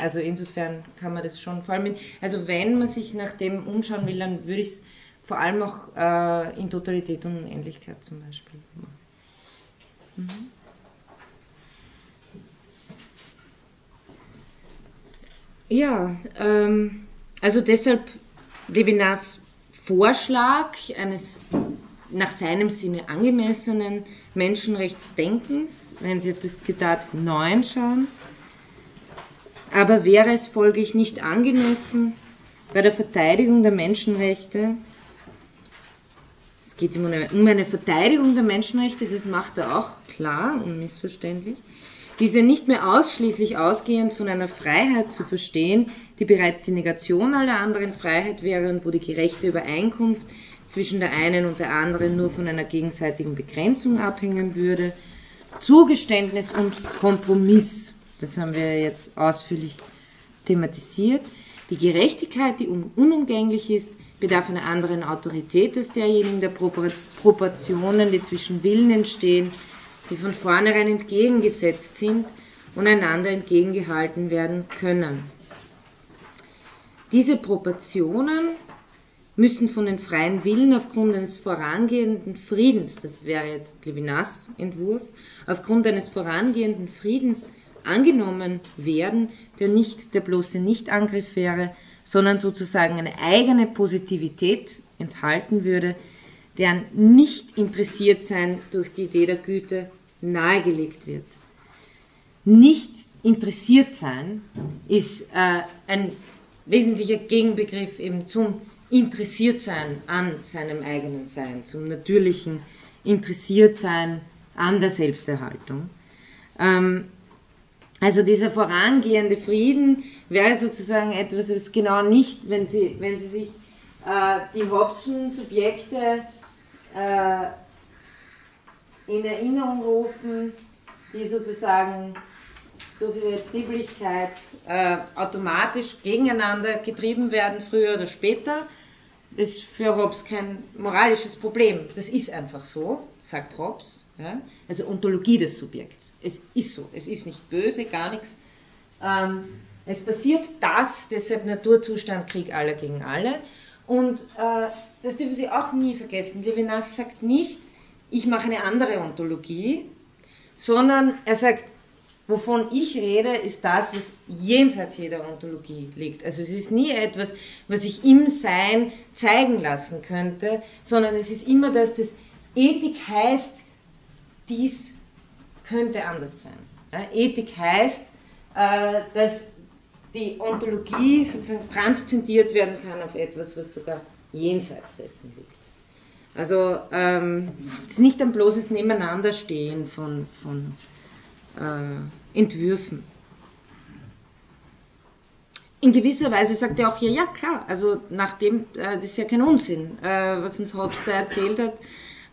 [SPEAKER 1] Also insofern kann man das schon, vor allem, in, also wenn man sich nach dem umschauen will, dann würde ich es vor allem auch äh, in Totalität und Unendlichkeit zum Beispiel machen. Mhm. Ja, ähm, also deshalb Levinas Vorschlag eines nach seinem Sinne angemessenen Menschenrechtsdenkens, wenn Sie auf das Zitat 9 schauen. Aber wäre es folglich nicht angemessen, bei der Verteidigung der Menschenrechte, es geht um eine, um eine Verteidigung der Menschenrechte, das macht er auch klar, unmissverständlich, diese nicht mehr ausschließlich ausgehend von einer Freiheit zu verstehen, die bereits die Negation aller anderen Freiheit wäre und wo die gerechte Übereinkunft zwischen der einen und der anderen nur von einer gegenseitigen Begrenzung abhängen würde. Zugeständnis und Kompromiss, das haben wir jetzt ausführlich thematisiert. Die Gerechtigkeit, die unumgänglich ist, bedarf einer anderen Autorität als derjenigen der Proportionen, die zwischen Willen entstehen, die von vornherein entgegengesetzt sind und einander entgegengehalten werden können. Diese Proportionen müssen von den freien Willen aufgrund eines vorangehenden Friedens, das wäre jetzt Levinas Entwurf, aufgrund eines vorangehenden Friedens angenommen werden, der nicht der bloße Nichtangriff wäre, sondern sozusagen eine eigene Positivität enthalten würde, deren nicht interessiert sein durch die Idee der Güte nahegelegt wird. Nicht interessiert sein ist äh, ein wesentlicher Gegenbegriff eben zum Interessiertsein an seinem eigenen Sein, zum natürlichen Interessiertsein an der Selbsterhaltung. Ähm, also dieser vorangehende Frieden wäre sozusagen etwas, was genau nicht, wenn Sie, wenn Sie sich äh, die Hobbschen Subjekte äh, in Erinnerung rufen, die sozusagen durch ihre Trieblichkeit äh, automatisch gegeneinander getrieben werden, früher oder später, ist für Hobbes kein moralisches Problem. Das ist einfach so, sagt Hobbes. Ja? Also Ontologie des Subjekts. Es ist so, es ist nicht böse, gar nichts. Ähm, es passiert das, deshalb Naturzustand, Krieg aller gegen alle. Und äh, das dürfen Sie auch nie vergessen. Levinas sagt nicht, ich mache eine andere Ontologie, sondern er sagt, wovon ich rede, ist das, was jenseits jeder Ontologie liegt. Also es ist nie etwas, was ich im Sein zeigen lassen könnte, sondern es ist immer das, dass Ethik heißt, dies könnte anders sein. Ja, Ethik heißt, äh, dass die Ontologie sozusagen transzendiert werden kann auf etwas, was sogar jenseits dessen liegt. Also ähm, es ist nicht ein bloßes Nebeneinanderstehen von, von äh, Entwürfen. in gewisser Weise sagt er auch hier, ja klar, also nachdem, äh, das ist ja kein Unsinn, äh, was uns Hobbes da erzählt hat,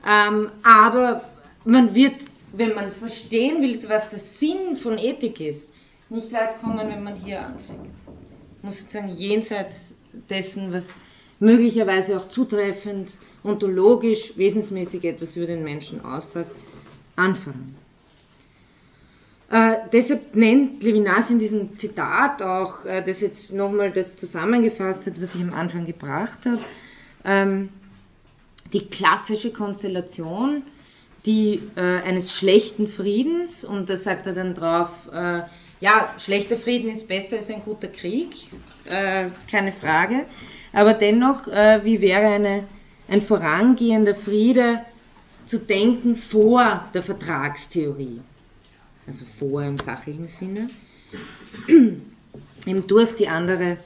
[SPEAKER 1] ähm, aber man wird, wenn man verstehen will, was der Sinn von Ethik ist, nicht weit kommen, wenn man hier anfängt. Muss sozusagen jenseits dessen, was möglicherweise auch zutreffend, ontologisch, wesensmäßig etwas über den Menschen aussagt, anfangen. Äh, deshalb nennt Levinas in diesem Zitat auch, äh, das jetzt nochmal das zusammengefasst hat, was ich am Anfang gebracht habe, ähm, die klassische Konstellation die, äh, eines schlechten Friedens und da sagt er dann drauf, äh, ja, schlechter Frieden ist besser als ein guter Krieg, äh, keine Frage, aber dennoch, äh, wie wäre eine, ein vorangehender Friede zu denken vor der Vertragstheorie? also vor im sachlichen Sinne, eben durch die andere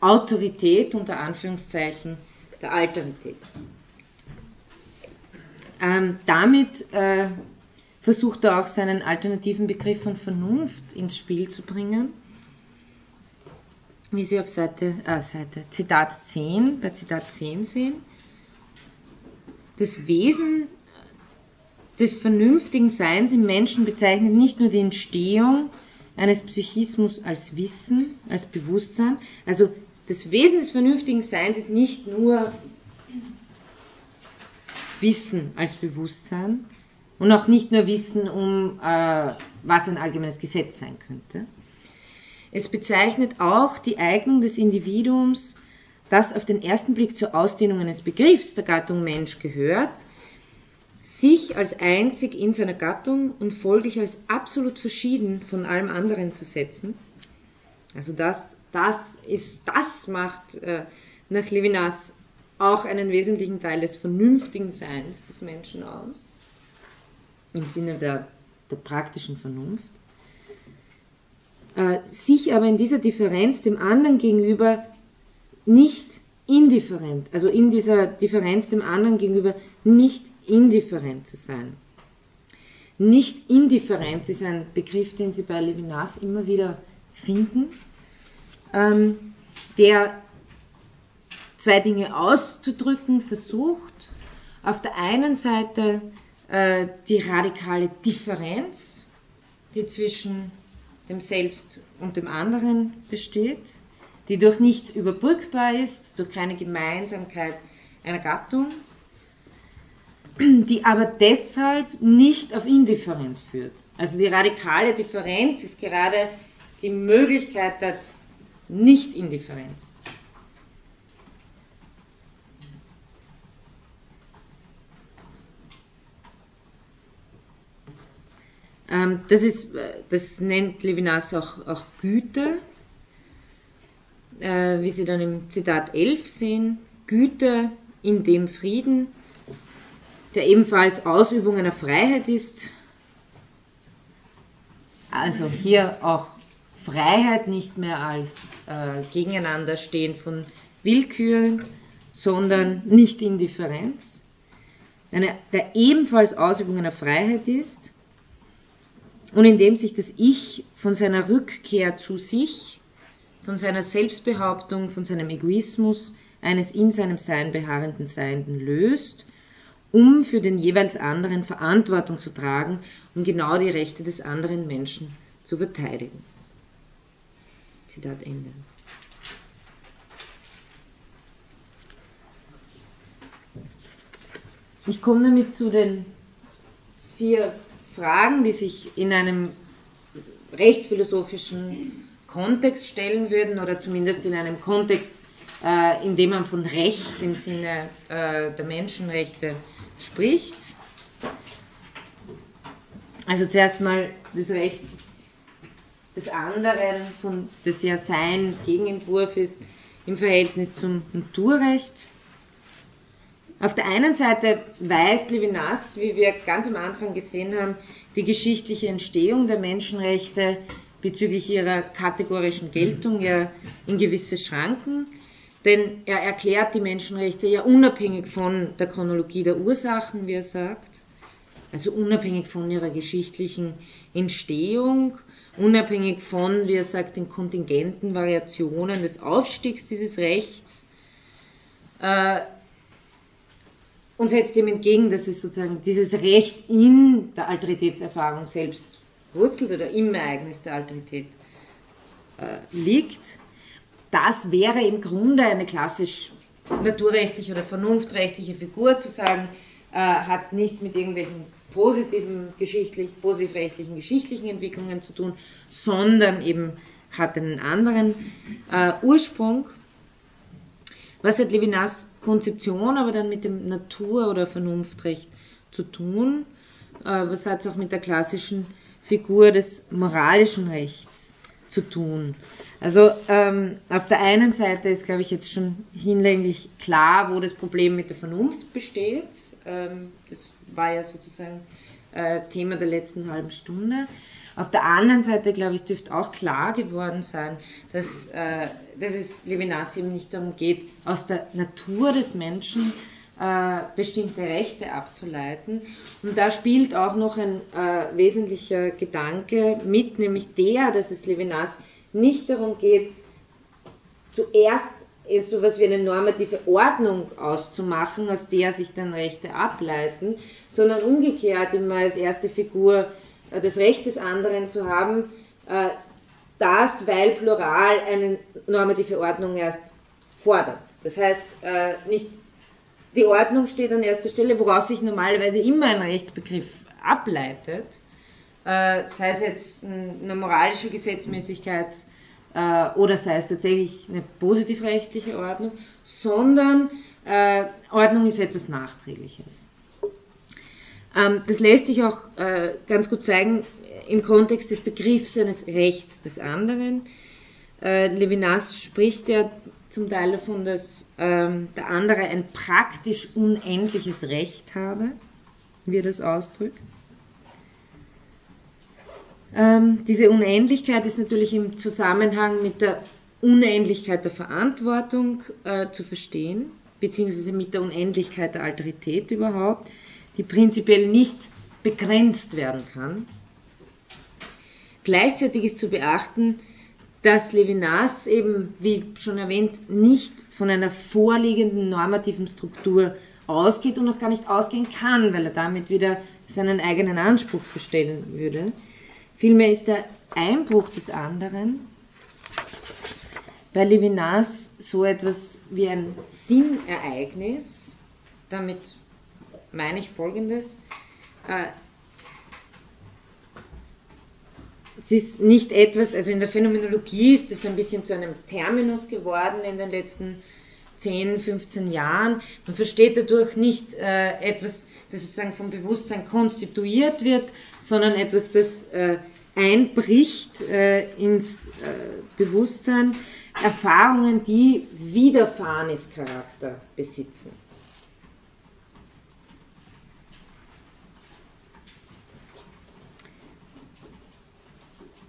[SPEAKER 1] Autorität unter Anführungszeichen der Alterität. Ähm, damit äh, versucht er auch seinen alternativen Begriff von Vernunft ins Spiel zu bringen, wie Sie auf Seite, äh, Seite Zitat 10, bei Zitat 10 sehen. Das Wesen des vernünftigen Seins im Menschen bezeichnet nicht nur die Entstehung eines Psychismus als Wissen, als Bewusstsein. Also das Wesen des vernünftigen Seins ist nicht nur Wissen als Bewusstsein und auch nicht nur Wissen um, äh, was ein allgemeines Gesetz sein könnte. Es bezeichnet auch die Eignung des Individuums, das auf den ersten Blick zur Ausdehnung eines Begriffs der Gattung Mensch gehört, sich als einzig in seiner Gattung und folglich als absolut verschieden von allem anderen zu setzen. Also das, das ist, das macht äh, nach Levinas auch einen wesentlichen Teil des vernünftigen Seins des Menschen aus, im Sinne der, der praktischen Vernunft. Äh, sich aber in dieser Differenz dem anderen gegenüber nicht indifferent, also in dieser Differenz dem anderen gegenüber nicht indifferent zu sein. Nicht-Indifferenz ist ein Begriff, den Sie bei Levinas immer wieder finden, ähm, der zwei Dinge auszudrücken versucht. Auf der einen Seite äh, die radikale Differenz, die zwischen dem Selbst und dem anderen besteht, die durch nichts überbrückbar ist, durch keine Gemeinsamkeit einer Gattung die aber deshalb nicht auf Indifferenz führt. Also die radikale Differenz ist gerade die Möglichkeit der Nicht-Indifferenz. Das, ist, das nennt Levinas auch, auch Güte, äh, wie Sie dann im Zitat 11 sehen, Güte in dem Frieden, der ebenfalls Ausübung einer Freiheit ist. Also hier auch Freiheit nicht mehr als äh, Gegeneinanderstehen von Willkür, sondern nicht Indifferenz. Eine, der ebenfalls Ausübung einer Freiheit ist und in dem sich das Ich von seiner Rückkehr zu sich, von seiner Selbstbehauptung, von seinem Egoismus eines in seinem Sein beharrenden Seienden löst um für den jeweils anderen Verantwortung zu tragen, um genau die Rechte des anderen Menschen zu verteidigen. Zitat Ende. Ich komme damit zu den vier Fragen, die sich in einem rechtsphilosophischen Kontext stellen würden oder zumindest in einem Kontext, äh, in dem man von Recht im Sinne äh, der Menschenrechte spricht. Also zuerst mal das Recht des anderen, von, das ja sein Gegenentwurf ist, im Verhältnis zum Naturrecht. Auf der einen Seite weist Levinas, wie wir ganz am Anfang gesehen haben, die geschichtliche Entstehung der Menschenrechte bezüglich ihrer kategorischen Geltung ja in gewisse Schranken. Denn er erklärt die Menschenrechte ja unabhängig von der Chronologie der Ursachen, wie er sagt, also unabhängig von ihrer geschichtlichen Entstehung unabhängig von, wie er sagt, den kontingenten Variationen des Aufstiegs dieses Rechts, äh, und setzt dem entgegen, dass es sozusagen dieses Recht in der Alteritätserfahrung selbst wurzelt oder im Ereignis der Alterität äh, liegt. Das wäre im Grunde eine klassisch naturrechtliche oder vernunftrechtliche Figur zu sagen, äh, hat nichts mit irgendwelchen positiven geschichtlich, positivrechtlichen geschichtlichen Entwicklungen zu tun, sondern eben hat einen anderen äh, Ursprung. Was hat Levinas Konzeption aber dann mit dem Natur- oder Vernunftrecht zu tun? Äh, was hat es auch mit der klassischen Figur des moralischen Rechts zu tun? Also ähm, auf der einen Seite ist, glaube ich, jetzt schon hinlänglich klar, wo das Problem mit der Vernunft besteht. Ähm, das war ja sozusagen äh, Thema der letzten halben Stunde. Auf der anderen Seite, glaube ich, dürfte auch klar geworden sein, dass, äh, dass es Levinas eben nicht darum geht, aus der Natur des Menschen äh, bestimmte Rechte abzuleiten. Und da spielt auch noch ein äh, wesentlicher Gedanke mit, nämlich der, dass es Levinas nicht darum geht, zuerst so etwas wie eine normative Ordnung auszumachen, aus der sich dann Rechte ableiten, sondern umgekehrt immer als erste Figur das Recht des anderen zu haben, äh, das, weil Plural eine normative Ordnung erst fordert. Das heißt, äh, nicht die Ordnung steht an erster Stelle, woraus sich normalerweise immer ein Rechtsbegriff ableitet, sei es jetzt eine moralische Gesetzmäßigkeit oder sei es tatsächlich eine positivrechtliche Ordnung, sondern Ordnung ist etwas Nachträgliches. Ähm, das lässt sich auch äh, ganz gut zeigen im Kontext des Begriffs eines Rechts des anderen. Äh, Levinas spricht ja zum Teil davon, dass ähm, der andere ein praktisch unendliches Recht habe, wie er das ausdrückt. Ähm, diese Unendlichkeit ist natürlich im Zusammenhang mit der Unendlichkeit der Verantwortung äh, zu verstehen, beziehungsweise mit der Unendlichkeit der Alterität überhaupt die prinzipiell nicht begrenzt werden kann. Gleichzeitig ist zu beachten, dass Levinas eben, wie schon erwähnt, nicht von einer vorliegenden normativen Struktur ausgeht und noch gar nicht ausgehen kann, weil er damit wieder seinen eigenen Anspruch verstellen würde. Vielmehr ist der Einbruch des anderen bei Levinas so etwas wie ein Sinnereignis, damit meine ich folgendes. Äh, es ist nicht etwas, also in der Phänomenologie ist es ein bisschen zu einem Terminus geworden in den letzten 10, 15 Jahren. Man versteht dadurch nicht äh, etwas, das sozusagen vom Bewusstsein konstituiert wird, sondern etwas, das äh, einbricht äh, ins äh, Bewusstsein. Erfahrungen, die Widerfahrenescharakter besitzen.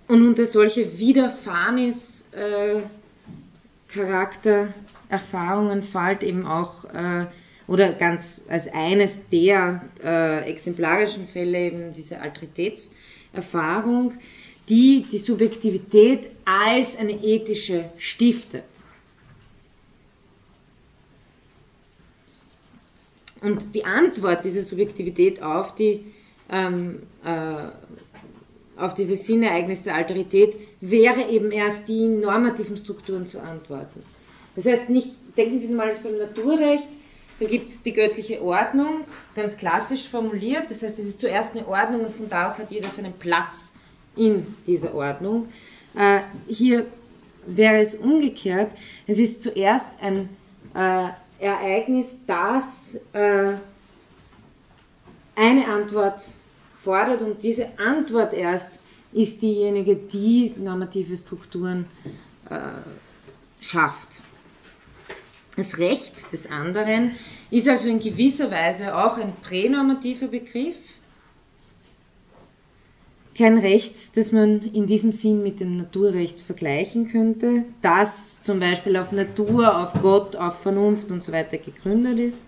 [SPEAKER 1] Und unter solche Widerfahrenes-Charaktererfahrungen äh, fällt eben auch, äh, oder ganz als eines der äh, exemplarischen Fälle eben diese Alteritätserfahrung, die die Subjektivität als eine ethische stiftet. Und die Antwort dieser Subjektivität auf die ähm, äh, auf dieses Sinnereignis der Alterität wäre eben erst die normativen Strukturen zu antworten. Das heißt, nicht, denken Sie mal beim Naturrecht, da gibt es die göttliche Ordnung, ganz klassisch formuliert. Das heißt, es ist zuerst eine Ordnung und von da aus hat jeder seinen Platz in dieser Ordnung. Äh, hier wäre es umgekehrt. Es ist zuerst ein äh, Ereignis, das äh, eine Antwort fordert und diese Antwort erst ist diejenige, die normative Strukturen äh, schafft. Das Recht des anderen ist also in gewisser Weise auch ein pränormativer Begriff. Kein Recht, das man in diesem Sinn mit dem Naturrecht vergleichen könnte, das zum Beispiel auf Natur, auf Gott, auf Vernunft und so weiter gegründet ist.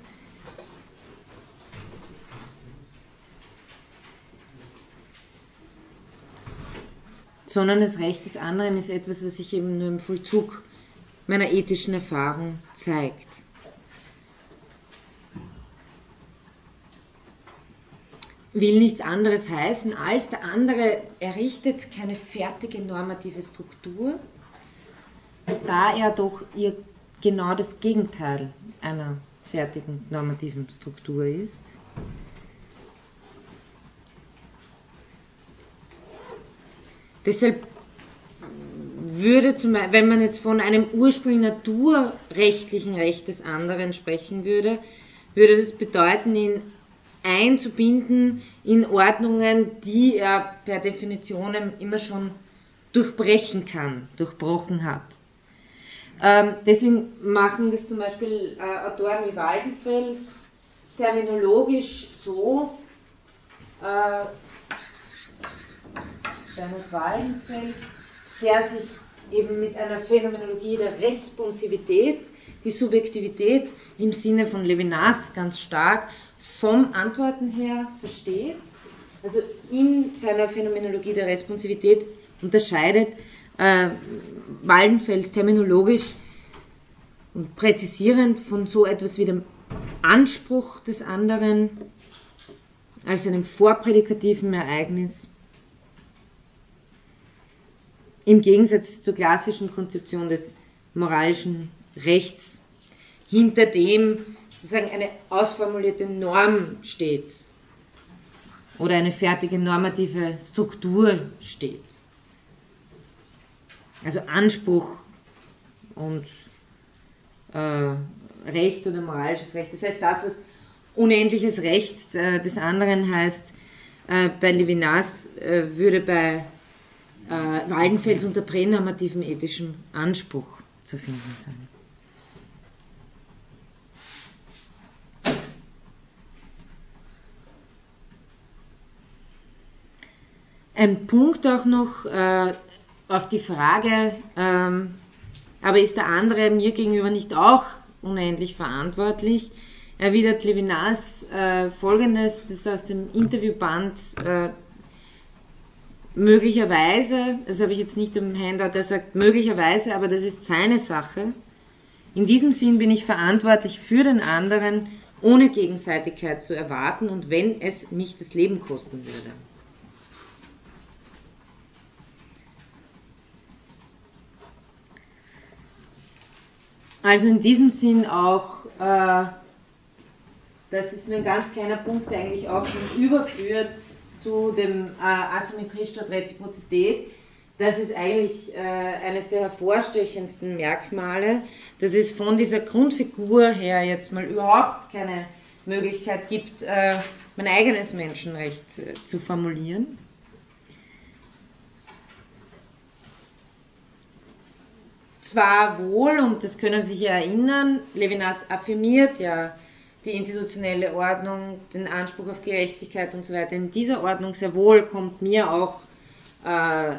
[SPEAKER 1] Sondern das Recht des anderen ist etwas, was sich eben nur im Vollzug meiner ethischen Erfahrung zeigt. Will nichts anderes heißen, als der andere errichtet keine fertige normative Struktur, da er doch ihr genau das Gegenteil einer fertigen normativen Struktur ist. Deshalb würde, zum, wenn man jetzt von einem ursprünglich naturrechtlichen Recht des anderen sprechen würde, würde das bedeuten, ihn einzubinden in Ordnungen, die er per Definition immer schon durchbrechen kann, durchbrochen hat. Ähm, deswegen machen das zum Beispiel äh, Autoren wie Waldenfels terminologisch so, äh, Bernhard Wallenfels, der sich eben mit einer Phänomenologie der Responsivität, die Subjektivität im Sinne von Levinas ganz stark vom Antworten her versteht. Also in seiner Phänomenologie der Responsivität unterscheidet äh, Wallenfels terminologisch und präzisierend von so etwas wie dem Anspruch des anderen als einem vorprädikativen Ereignis im Gegensatz zur klassischen Konzeption des moralischen Rechts, hinter dem sozusagen eine ausformulierte Norm steht oder eine fertige normative Struktur steht. Also Anspruch und äh, Recht oder moralisches Recht. Das heißt, das, was unendliches Recht äh, des anderen heißt, äh, bei Levinas äh, würde bei äh, Waldenfels unter pränormativem ethischem Anspruch zu finden sein. Ein Punkt auch noch äh, auf die Frage, ähm, aber ist der andere mir gegenüber nicht auch unendlich verantwortlich? Erwidert Levinas äh, folgendes, das ist aus dem Interviewband äh, möglicherweise, das habe ich jetzt nicht im Handout, der sagt möglicherweise, aber das ist seine Sache. In diesem Sinn bin ich verantwortlich für den anderen, ohne Gegenseitigkeit zu erwarten und wenn es mich das Leben kosten würde. Also in diesem Sinn auch, äh, das ist nur ein ganz kleiner Punkt, der eigentlich auch schon überführt zu dem äh, Asymmetrie statt Reziprozität. Das ist eigentlich äh, eines der hervorstechendsten Merkmale, dass es von dieser Grundfigur her jetzt mal überhaupt keine Möglichkeit gibt, äh, mein eigenes Menschenrecht äh, zu formulieren. Zwar wohl, und das können Sie sich ja erinnern, Levinas affirmiert ja die institutionelle Ordnung, den Anspruch auf Gerechtigkeit und so weiter. In dieser Ordnung sehr wohl kommt mir auch, äh,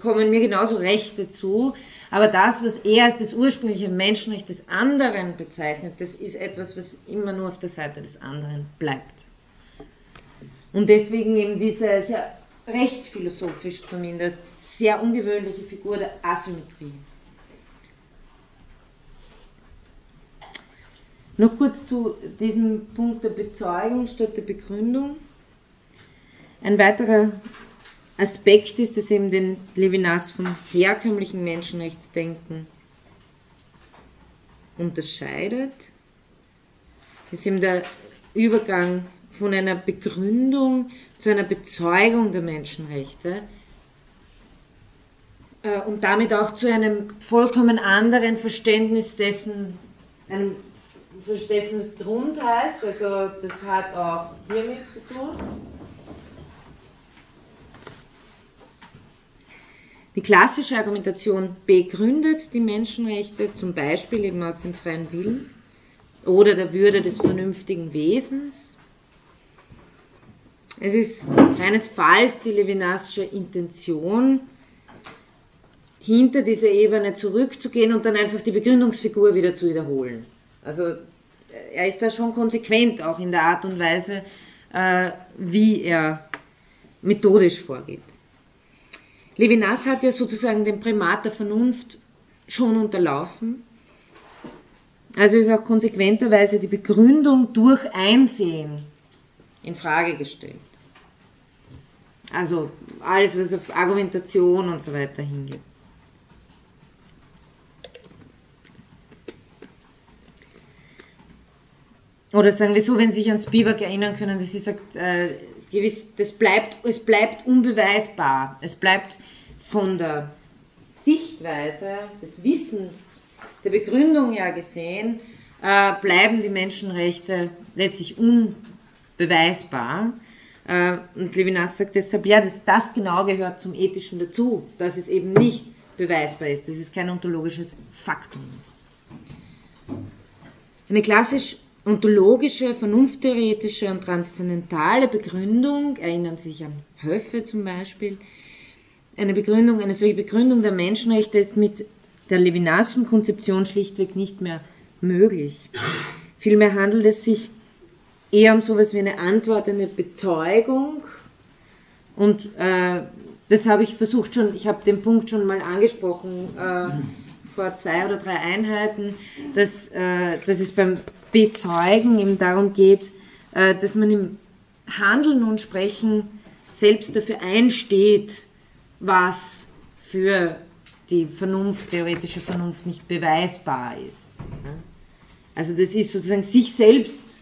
[SPEAKER 1] kommen mir genauso Rechte zu. Aber das, was er als das ursprüngliche Menschenrecht des anderen bezeichnet, das ist etwas, was immer nur auf der Seite des anderen bleibt. Und deswegen eben diese sehr rechtsphilosophisch zumindest sehr ungewöhnliche Figur der Asymmetrie. Noch kurz zu diesem Punkt der Bezeugung statt der Begründung. Ein weiterer Aspekt ist, dass eben den Levinas vom herkömmlichen Menschenrechtsdenken unterscheidet, ist eben der Übergang von einer Begründung zu einer Bezeugung der Menschenrechte äh, und damit auch zu einem vollkommen anderen Verständnis dessen, einem dessen es Grund heißt, also das hat auch hiermit zu tun. Die klassische Argumentation begründet die Menschenrechte, zum Beispiel eben aus dem freien Willen oder der Würde des vernünftigen Wesens. Es ist keinesfalls die Levinasche Intention, hinter dieser Ebene zurückzugehen und dann einfach die Begründungsfigur wieder zu wiederholen. Also er ist da schon konsequent auch in der Art und Weise, äh, wie er methodisch vorgeht. Levinas hat ja sozusagen den Primat der Vernunft schon unterlaufen. Also ist auch konsequenterweise die Begründung durch Einsehen in Frage gestellt. Also alles, was auf Argumentation und so weiter hingeht. Oder sagen wir so, wenn Sie sich an Spivak erinnern können, dass sie sagt, äh, gewiss, das bleibt, es bleibt unbeweisbar. Es bleibt von der Sichtweise des Wissens, der Begründung her gesehen, äh, bleiben die Menschenrechte letztlich unbeweisbar. Äh, und Levinas sagt deshalb, ja, dass das genau gehört zum Ethischen dazu, dass es eben nicht beweisbar ist, dass es kein ontologisches Faktum ist. Eine klassisch ontologische, vernunfttheoretische und transzendentale Begründung, erinnern sich an Höffe zum Beispiel, eine Begründung, eine solche Begründung der Menschenrechte ist mit der Levinasischen Konzeption schlichtweg nicht mehr möglich. Vielmehr handelt es sich eher um sowas wie eine antwortende Bezeugung und äh, das habe ich versucht schon, ich habe den Punkt schon mal angesprochen, äh, vor zwei oder drei Einheiten, dass, äh, dass es beim Bezeugen eben darum geht, äh, dass man im Handeln und Sprechen selbst dafür einsteht, was für die Vernunft, theoretische Vernunft nicht beweisbar ist. Also das ist sozusagen sich selbst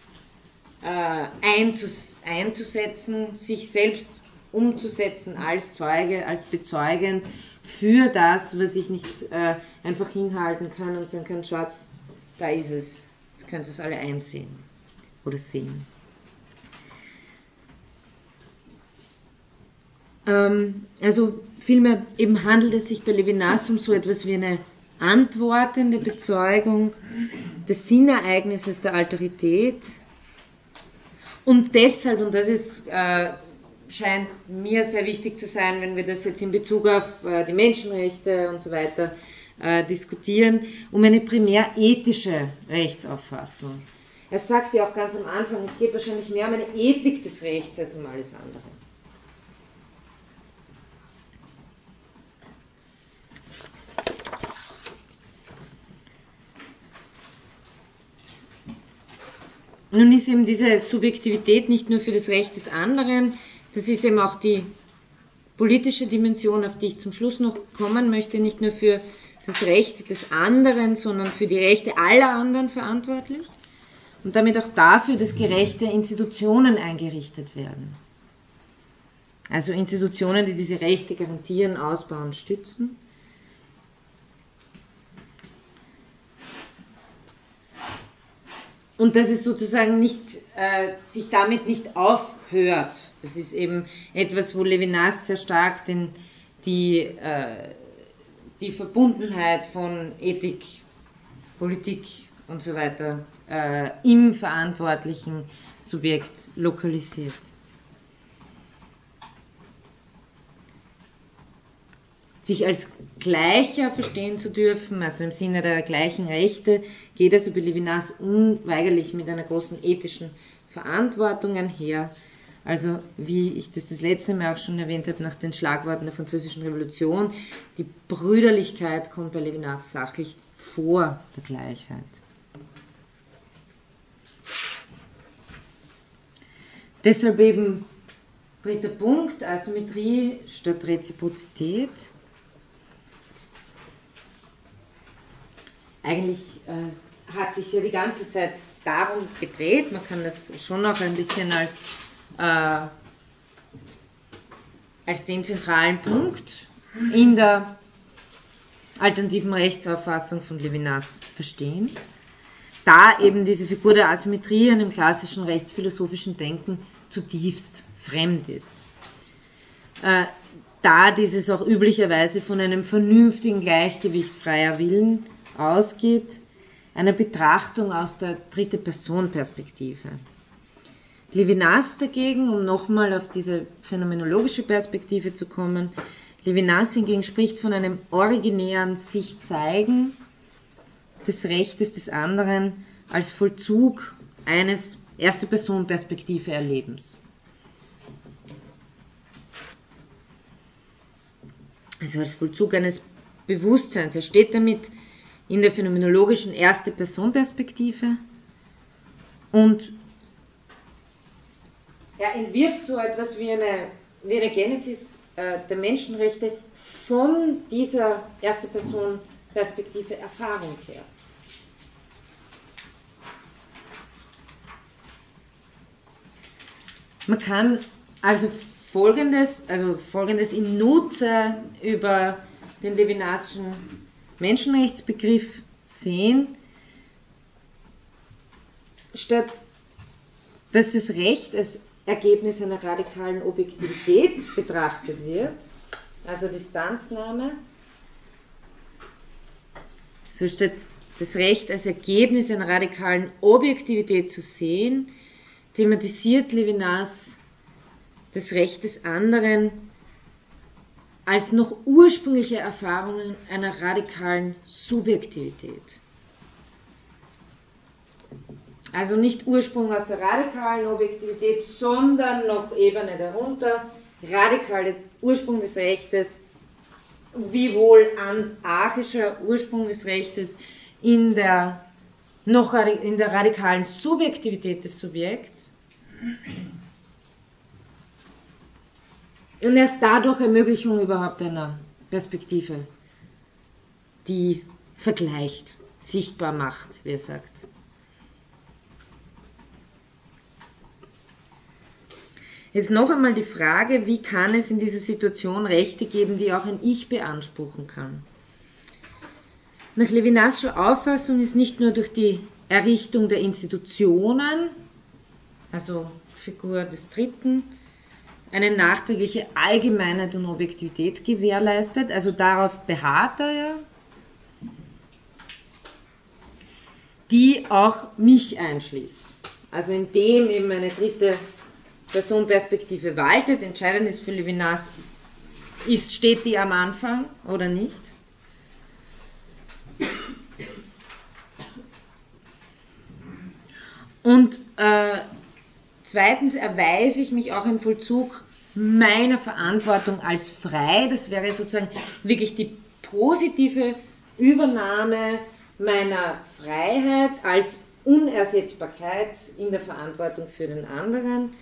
[SPEAKER 1] äh, einzus einzusetzen, sich selbst umzusetzen als Zeuge, als bezeugend für das, was ich nicht äh, einfach hinhalten kann und sagen kann, Schatz, da ist es. Jetzt könnt ihr es alle einsehen oder sehen. Ähm, also vielmehr eben handelt es sich bei Levinas um so etwas wie eine antwortende Bezeugung des Sinnereignisses der Alterität. Und deshalb, und das ist äh, scheint mir sehr wichtig zu sein, wenn wir das jetzt in Bezug auf äh, die Menschenrechte und so weiter äh, diskutieren, um eine primär ethische Rechtsauffassung. Er sagt ja auch ganz am Anfang, es geht wahrscheinlich mehr um eine Ethik des Rechts als um alles andere. Nun ist eben diese Subjektivität nicht nur für das Recht des anderen, das ist eben auch die politische Dimension, auf die ich zum Schluss noch kommen möchte, nicht nur für das Recht des anderen, sondern für die Rechte aller anderen verantwortlich und damit auch dafür, dass gerechte Institutionen eingerichtet werden. Also Institutionen, die diese Rechte garantieren, ausbauen, stützen. Und dass es sozusagen nicht, äh, sich damit nicht aufhört, das ist eben etwas, wo Levinas sehr stark den, die, äh, die Verbundenheit von Ethik, Politik und so weiter äh, im verantwortlichen Subjekt lokalisiert. sich als Gleicher verstehen zu dürfen, also im Sinne der gleichen Rechte, geht also bei Levinas unweigerlich mit einer großen ethischen Verantwortung einher. Also, wie ich das das letzte Mal auch schon erwähnt habe, nach den Schlagworten der Französischen Revolution, die Brüderlichkeit kommt bei Levinas sachlich vor der Gleichheit. Deshalb eben dritter Punkt, Asymmetrie statt Reziprozität. Eigentlich äh, hat sich ja die ganze Zeit darum gedreht, man kann das schon auch ein bisschen als äh, als den zentralen Punkt in der alternativen Rechtsauffassung von Levinas verstehen, da eben diese Figur der Asymmetrie in dem klassischen rechtsphilosophischen Denken zutiefst fremd ist. Äh, da dieses auch üblicherweise von einem vernünftigen Gleichgewicht freier Willen ausgeht, einer Betrachtung aus der dritte Person Perspektive. Levinas dagegen, um nochmal auf diese phänomenologische Perspektive zu kommen, Levinas hingegen spricht von einem originären sich zeigen des Rechtes des anderen als Vollzug eines erste Person Perspektive Erlebens. also als Vollzug eines Bewusstseins. Er steht damit in der phänomenologischen Erste-Person-Perspektive und er entwirft so etwas wie eine, wie eine Genesis äh, der Menschenrechte von dieser Erste-Person-Perspektive Erfahrung her. Man kann also folgendes, also folgendes in Nutze über den Levinasischen Menschenrechtsbegriff sehen, statt dass das Recht als Ergebnis einer radikalen Objektivität betrachtet wird, also Distanznahme, so statt das Recht als Ergebnis einer radikalen Objektivität zu sehen, thematisiert Levinas das Recht des anderen als noch ursprüngliche Erfahrungen einer radikalen Subjektivität. Also nicht Ursprung aus der radikalen Objektivität, sondern noch Ebene darunter, radikale Ursprung des Rechtes, wiewohl anarchischer Ursprung des Rechtes in der, noch in der radikalen Subjektivität des Subjekts. Und erst dadurch Ermöglichung überhaupt einer Perspektive, die vergleicht, sichtbar macht, wie er sagt. Jetzt noch einmal die Frage, wie kann es in dieser Situation Rechte geben, die auch ein Ich beanspruchen kann? Nach Levinascher Auffassung ist nicht nur durch die Errichtung der Institutionen, also Figur des Dritten, eine nachträgliche Allgemeinheit und Objektivität gewährleistet. Also darauf beharrt er ja, die auch mich einschließt. Also indem eben eine dritte Personperspektive waltet, entscheidend ist für Levinas, ist, steht die am Anfang oder nicht. Und äh, Zweitens erweise ich mich auch im Vollzug meiner Verantwortung als frei. Das wäre sozusagen wirklich die positive Übernahme meiner Freiheit als Unersetzbarkeit in der Verantwortung für den anderen.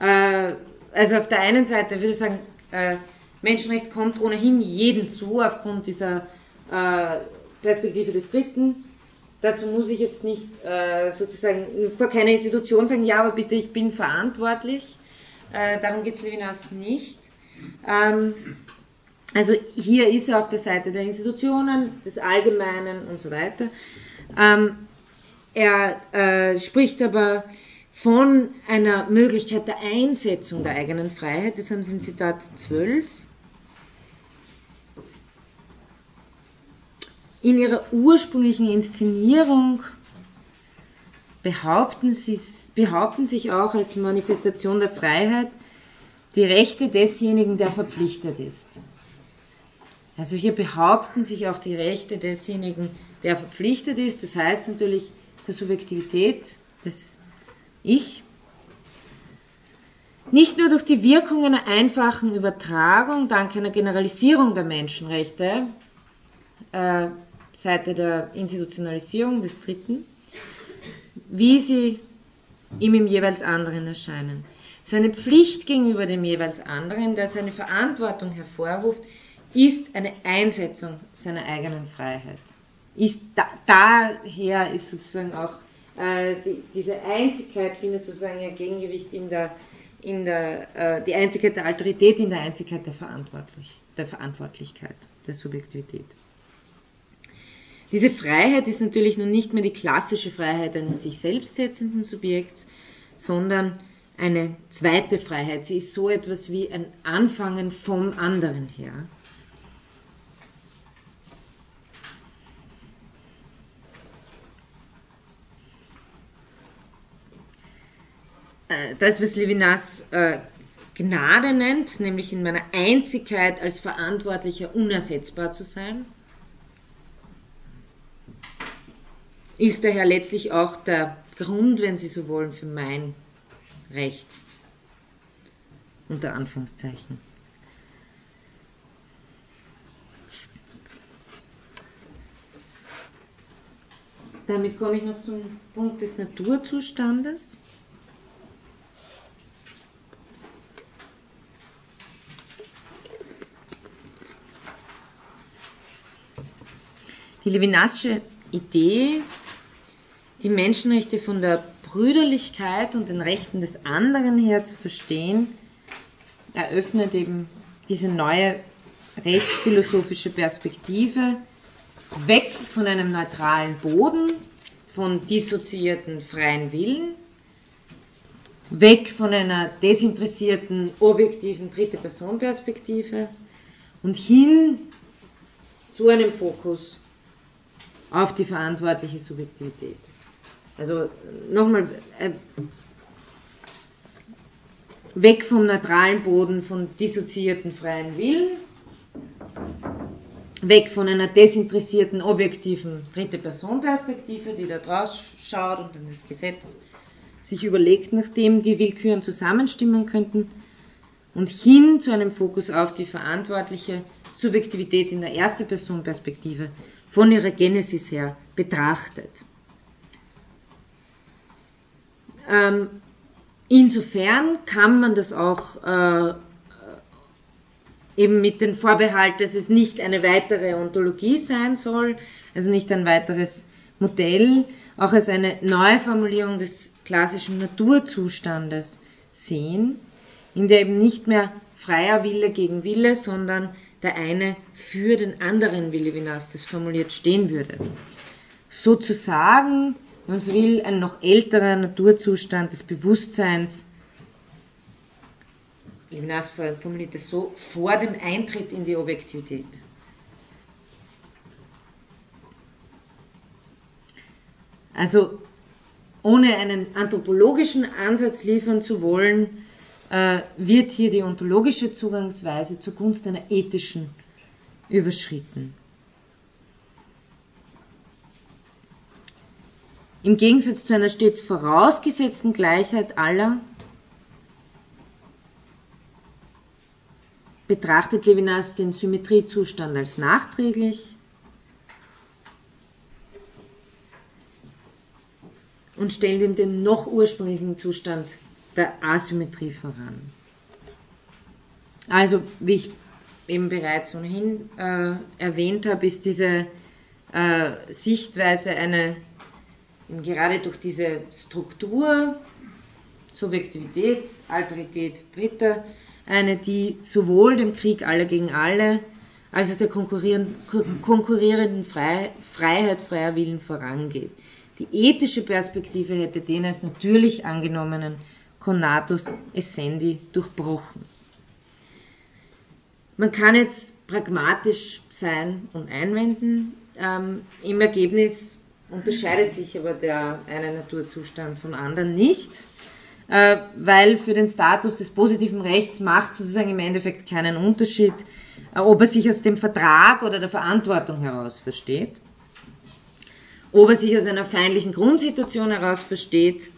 [SPEAKER 1] Äh, also auf der einen Seite würde ich sagen, äh, Menschenrecht kommt ohnehin jedem zu aufgrund dieser äh, Perspektive des Dritten. Dazu muss ich jetzt nicht äh, sozusagen vor keiner Institution sagen, ja, aber bitte, ich bin verantwortlich. Äh, darum geht es Levinas nicht. Ähm, also hier ist er auf der Seite der Institutionen, des Allgemeinen und so weiter. Ähm, er äh, spricht aber von einer Möglichkeit der Einsetzung der eigenen Freiheit, das haben Sie im Zitat 12 In ihrer ursprünglichen Inszenierung behaupten, sie, behaupten sich auch als Manifestation der Freiheit die Rechte desjenigen, der verpflichtet ist. Also hier behaupten sich auch die Rechte desjenigen, der verpflichtet ist. Das heißt natürlich der Subjektivität des Ich. Nicht nur durch die Wirkung einer einfachen Übertragung dank einer Generalisierung der Menschenrechte äh, Seite der Institutionalisierung des Dritten, wie sie ihm im jeweils anderen erscheinen. Seine Pflicht gegenüber dem jeweils anderen, der seine Verantwortung hervorruft, ist eine Einsetzung seiner eigenen Freiheit. Ist da, daher ist sozusagen auch äh, die, diese Einzigkeit findet sozusagen ihr Gegengewicht in der, in der äh, die Einzigkeit der Alterität in der Einzigkeit der, Verantwortlich, der Verantwortlichkeit, der Subjektivität. Diese Freiheit ist natürlich nun nicht mehr die klassische Freiheit eines sich selbst setzenden Subjekts, sondern eine zweite Freiheit. Sie ist so etwas wie ein Anfangen vom anderen her. Äh, das, was Levinas äh, Gnade nennt, nämlich in meiner Einzigkeit als Verantwortlicher unersetzbar zu sein, ist daher letztlich auch der Grund, wenn Sie so wollen, für mein Recht. Unter Anführungszeichen. Damit komme ich noch zum Punkt des Naturzustandes. Die Levinasche Idee, die Menschenrechte von der Brüderlichkeit und den Rechten des anderen her zu verstehen, eröffnet eben diese neue rechtsphilosophische Perspektive weg von einem neutralen Boden, von dissoziierten freien Willen, weg von einer desinteressierten, objektiven Dritte-Person-Perspektive und hin zu einem Fokus auf die verantwortliche Subjektivität. Also nochmal, äh, weg vom neutralen Boden von dissoziierten freien Willen, weg von einer desinteressierten, objektiven Dritte-Person-Perspektive, die da draus schaut und dann das Gesetz sich überlegt, nachdem die Willküren zusammenstimmen könnten, und hin zu einem Fokus auf die verantwortliche Subjektivität in der Erste-Person-Perspektive, von ihrer Genesis her betrachtet. Ähm, insofern kann man das auch äh, eben mit dem Vorbehalt, dass es nicht eine weitere Ontologie sein soll, also nicht ein weiteres Modell, auch als eine Neuformulierung des klassischen Naturzustandes sehen, in der eben nicht mehr freier Wille gegen Wille, sondern der eine für den anderen, wie Levinas das formuliert, stehen würde. Sozusagen, wenn man so will, ein noch älterer Naturzustand des Bewusstseins, Levinas formuliert es so, vor dem Eintritt in die Objektivität. Also ohne einen anthropologischen Ansatz liefern zu wollen, wird hier die ontologische Zugangsweise zugunsten einer ethischen überschritten. Im Gegensatz zu einer stets vorausgesetzten Gleichheit aller betrachtet Levinas den Symmetriezustand als nachträglich und stellt ihm den noch ursprünglichen Zustand der Asymmetrie voran. Also, wie ich eben bereits ohnehin äh, erwähnt habe, ist diese äh, Sichtweise eine, gerade durch diese Struktur, Subjektivität, Alterität Dritter, eine, die sowohl dem Krieg aller gegen alle als auch der konkurrierenden Freiheit freier Willen vorangeht. Die ethische Perspektive hätte den als natürlich angenommenen Conatus Essendi durchbrochen. Man kann jetzt pragmatisch sein und einwenden. Ähm, Im Ergebnis unterscheidet sich aber der eine Naturzustand von anderen nicht, äh, weil für den Status des positiven Rechts macht sozusagen im Endeffekt keinen Unterschied, äh, ob er sich aus dem Vertrag oder der Verantwortung heraus versteht, ob er sich aus einer feindlichen Grundsituation heraus versteht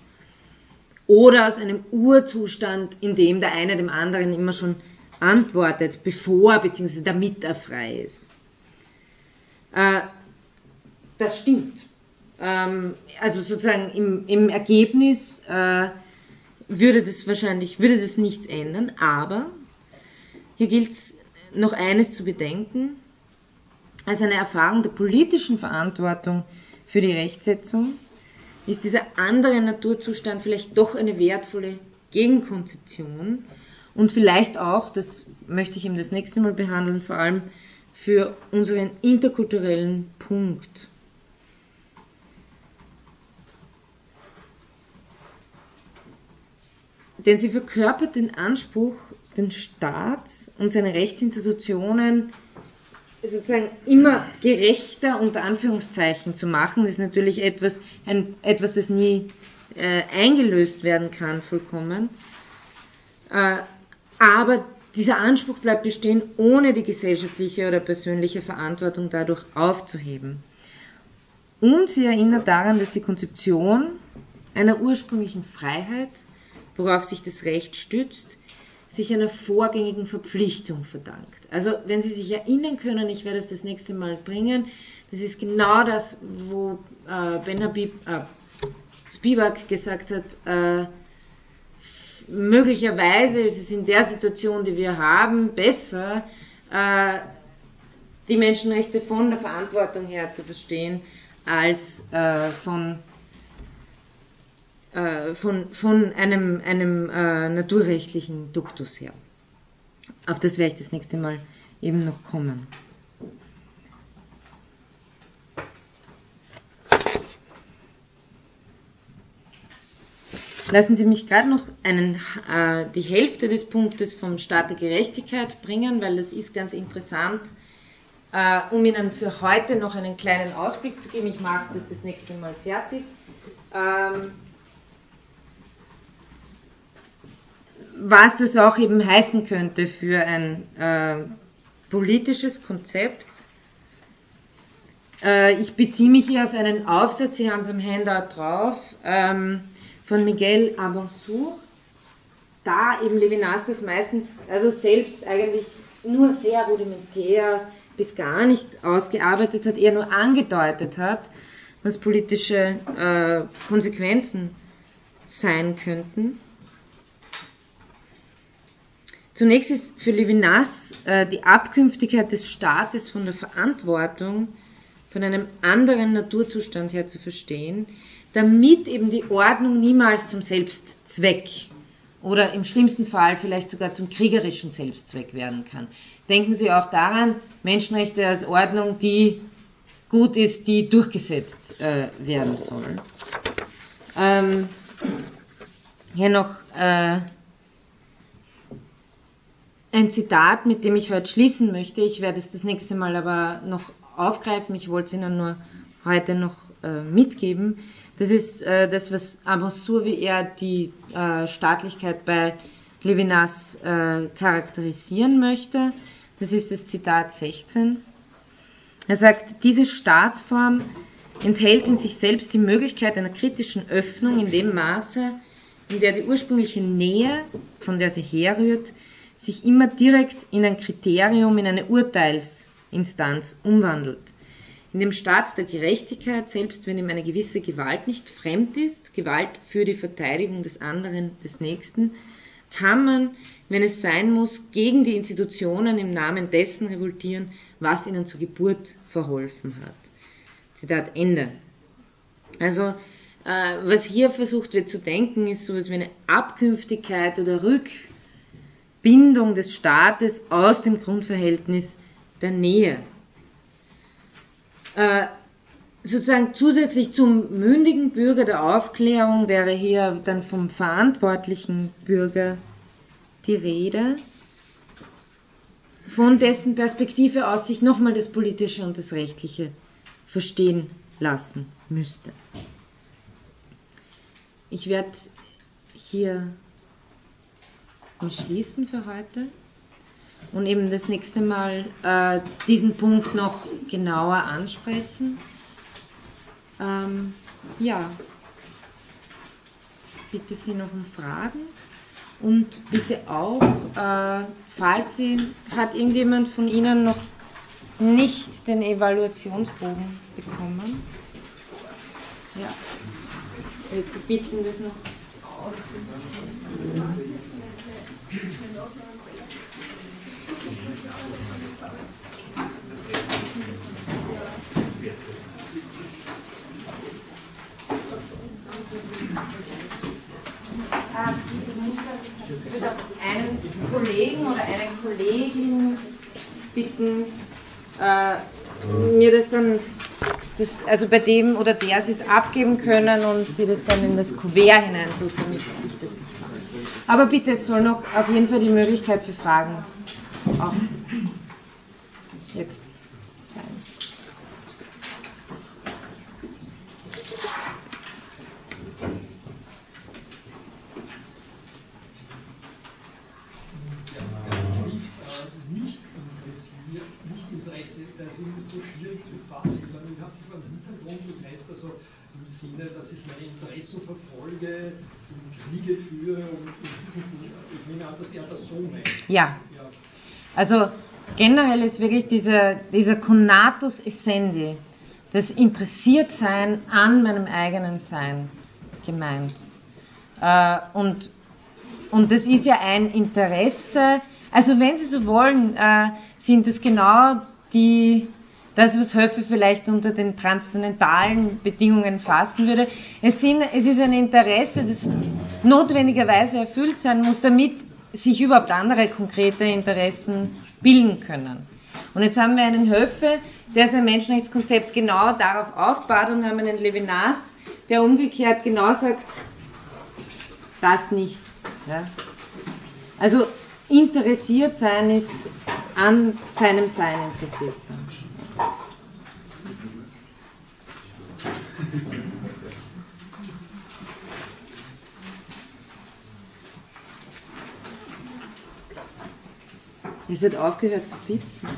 [SPEAKER 1] oder aus einem Urzustand, in dem der eine dem anderen immer schon antwortet, bevor bzw. damit er frei ist. Äh, das stimmt. Ähm, also sozusagen im, im Ergebnis äh, würde das wahrscheinlich, würde das nichts ändern, aber hier gilt es noch eines zu bedenken, als eine Erfahrung der politischen Verantwortung für die Rechtsetzung ist dieser andere Naturzustand vielleicht doch eine wertvolle Gegenkonzeption und vielleicht auch, das möchte ich ihm das nächste Mal behandeln, vor allem für unseren interkulturellen Punkt. Denn sie verkörpert den Anspruch, den Staat und seine Rechtsinstitutionen sozusagen immer gerechter unter Anführungszeichen zu machen, ist natürlich etwas, ein, etwas das nie äh, eingelöst werden kann, vollkommen. Äh, aber dieser Anspruch bleibt bestehen, ohne die gesellschaftliche oder persönliche Verantwortung dadurch aufzuheben. Und sie erinnert daran, dass die Konzeption einer ursprünglichen Freiheit, worauf sich das Recht stützt, sich einer vorgängigen Verpflichtung verdankt. Also wenn Sie sich erinnern können, ich werde es das nächste Mal bringen, das ist genau das, wo äh, Ben Habib, äh, Spivak gesagt hat, äh, möglicherweise ist es in der Situation, die wir haben, besser, äh, die Menschenrechte von der Verantwortung her zu verstehen, als äh, von, äh, von, von einem, einem äh, naturrechtlichen Duktus her. Auf das werde ich das nächste Mal eben noch kommen. Lassen Sie mich gerade noch einen, äh, die Hälfte des Punktes vom Staat der Gerechtigkeit bringen, weil das ist ganz interessant, äh, um Ihnen für heute noch einen kleinen Ausblick zu geben. Ich mache das das nächste Mal fertig. Ähm, was das auch eben heißen könnte für ein äh, politisches Konzept. Äh, ich beziehe mich hier auf einen Aufsatz, Sie haben es am Handout drauf. Ähm, von Miguel Abonsur, da eben Levinas das meistens, also selbst eigentlich nur sehr rudimentär bis gar nicht ausgearbeitet hat, eher nur angedeutet hat, was politische äh, Konsequenzen sein könnten. Zunächst ist für Levinas äh, die Abkünftigkeit des Staates von der Verantwortung von einem anderen Naturzustand her zu verstehen, damit eben die Ordnung niemals zum Selbstzweck oder im schlimmsten Fall vielleicht sogar zum kriegerischen Selbstzweck werden kann. Denken Sie auch daran, Menschenrechte als Ordnung, die gut ist, die durchgesetzt äh, werden soll. Ähm, hier noch äh, ein Zitat, mit dem ich heute schließen möchte. Ich werde es das nächste Mal aber noch aufgreifen. Ich wollte es Ihnen nur heute noch äh, mitgeben. Das ist äh, das, was Amour, wie er die äh, Staatlichkeit bei Levinas äh, charakterisieren möchte. Das ist das Zitat 16. Er sagt, diese Staatsform enthält in sich selbst die Möglichkeit einer kritischen Öffnung in dem Maße, in der die ursprüngliche Nähe, von der sie herrührt, sich immer direkt in ein Kriterium, in eine Urteilsinstanz umwandelt in dem Staat der Gerechtigkeit, selbst wenn ihm eine gewisse Gewalt nicht fremd ist, Gewalt für die Verteidigung des anderen, des Nächsten, kann man, wenn es sein muss, gegen die Institutionen im Namen dessen revoltieren, was ihnen zur Geburt verholfen hat. Zitat Ende. Also, äh, was hier versucht wird zu denken, ist sowas wie eine Abkünftigkeit oder Rückbindung des Staates aus dem Grundverhältnis der Nähe äh, sozusagen zusätzlich zum mündigen Bürger der Aufklärung wäre hier dann vom verantwortlichen Bürger die Rede, von dessen Perspektive aus sich nochmal das Politische und das Rechtliche verstehen lassen müsste. Ich werde hier schließen für heute und eben das nächste Mal äh, diesen Punkt noch genauer ansprechen. Ähm, ja, bitte Sie noch um Fragen und bitte auch, äh, falls Sie, hat irgendjemand von Ihnen noch nicht den Evaluationsbogen bekommen? Ja, ich würde Sie bitten, das noch auszuführen. Ich würde einen Kollegen oder eine Kollegin bitten, äh, mir das dann, also bei dem oder der sie es abgeben können und die das dann in das Kuvert hinein tut, damit ich das nicht mache. Aber bitte, es soll noch auf jeden Fall die Möglichkeit für Fragen auch jetzt sein.
[SPEAKER 3] der ist irgendwie so schwierig zu fassen. Ich habe zwar einen Hintergrund, das heißt also im Sinne, dass ich meine Interessen verfolge, Kriege führe und in diesem Sinne, ich nehme an, dass er das so meint.
[SPEAKER 1] Ja. ja. Also generell ist wirklich dieser, dieser Conatus Essendi, das Interessiertsein an meinem eigenen Sein gemeint. Äh, und, und das ist ja ein Interesse, also wenn Sie so wollen, äh, sind es genau die, das, was Höfe vielleicht unter den transzendentalen Bedingungen fassen würde. Es, sind, es ist ein Interesse, das notwendigerweise erfüllt sein muss, damit sich überhaupt andere konkrete Interessen bilden können. Und jetzt haben wir einen Höfe, der sein Menschenrechtskonzept genau darauf aufbaut und haben einen Levinas, der umgekehrt genau sagt, das nicht. Ja. Also interessiert sein ist an seinem Sein interessiert sein. Es hat aufgehört zu piepsen.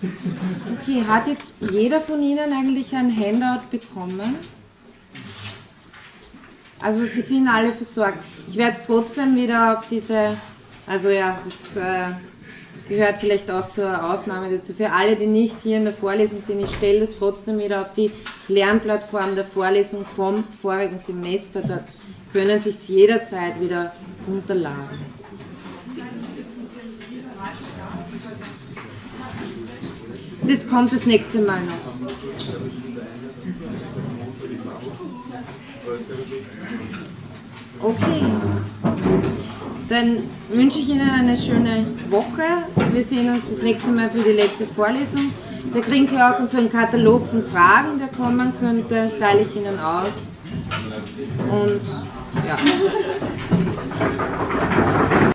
[SPEAKER 1] Okay, hat jetzt jeder von Ihnen eigentlich ein Handout bekommen? Also Sie sind alle versorgt. Ich werde es trotzdem wieder auf diese, also ja, das äh, gehört vielleicht auch zur Aufnahme dazu. Für alle, die nicht hier in der Vorlesung sind, ich stelle das trotzdem wieder auf die Lernplattform der Vorlesung vom vorigen Semester. Dort können Sie es jederzeit wieder runterladen. Das kommt das nächste Mal noch. Okay. Dann wünsche ich Ihnen eine schöne Woche. Wir sehen uns das nächste Mal für die letzte Vorlesung. Da kriegen Sie auch so einen Katalog von Fragen, der kommen könnte. Teile ich Ihnen aus. Und ja.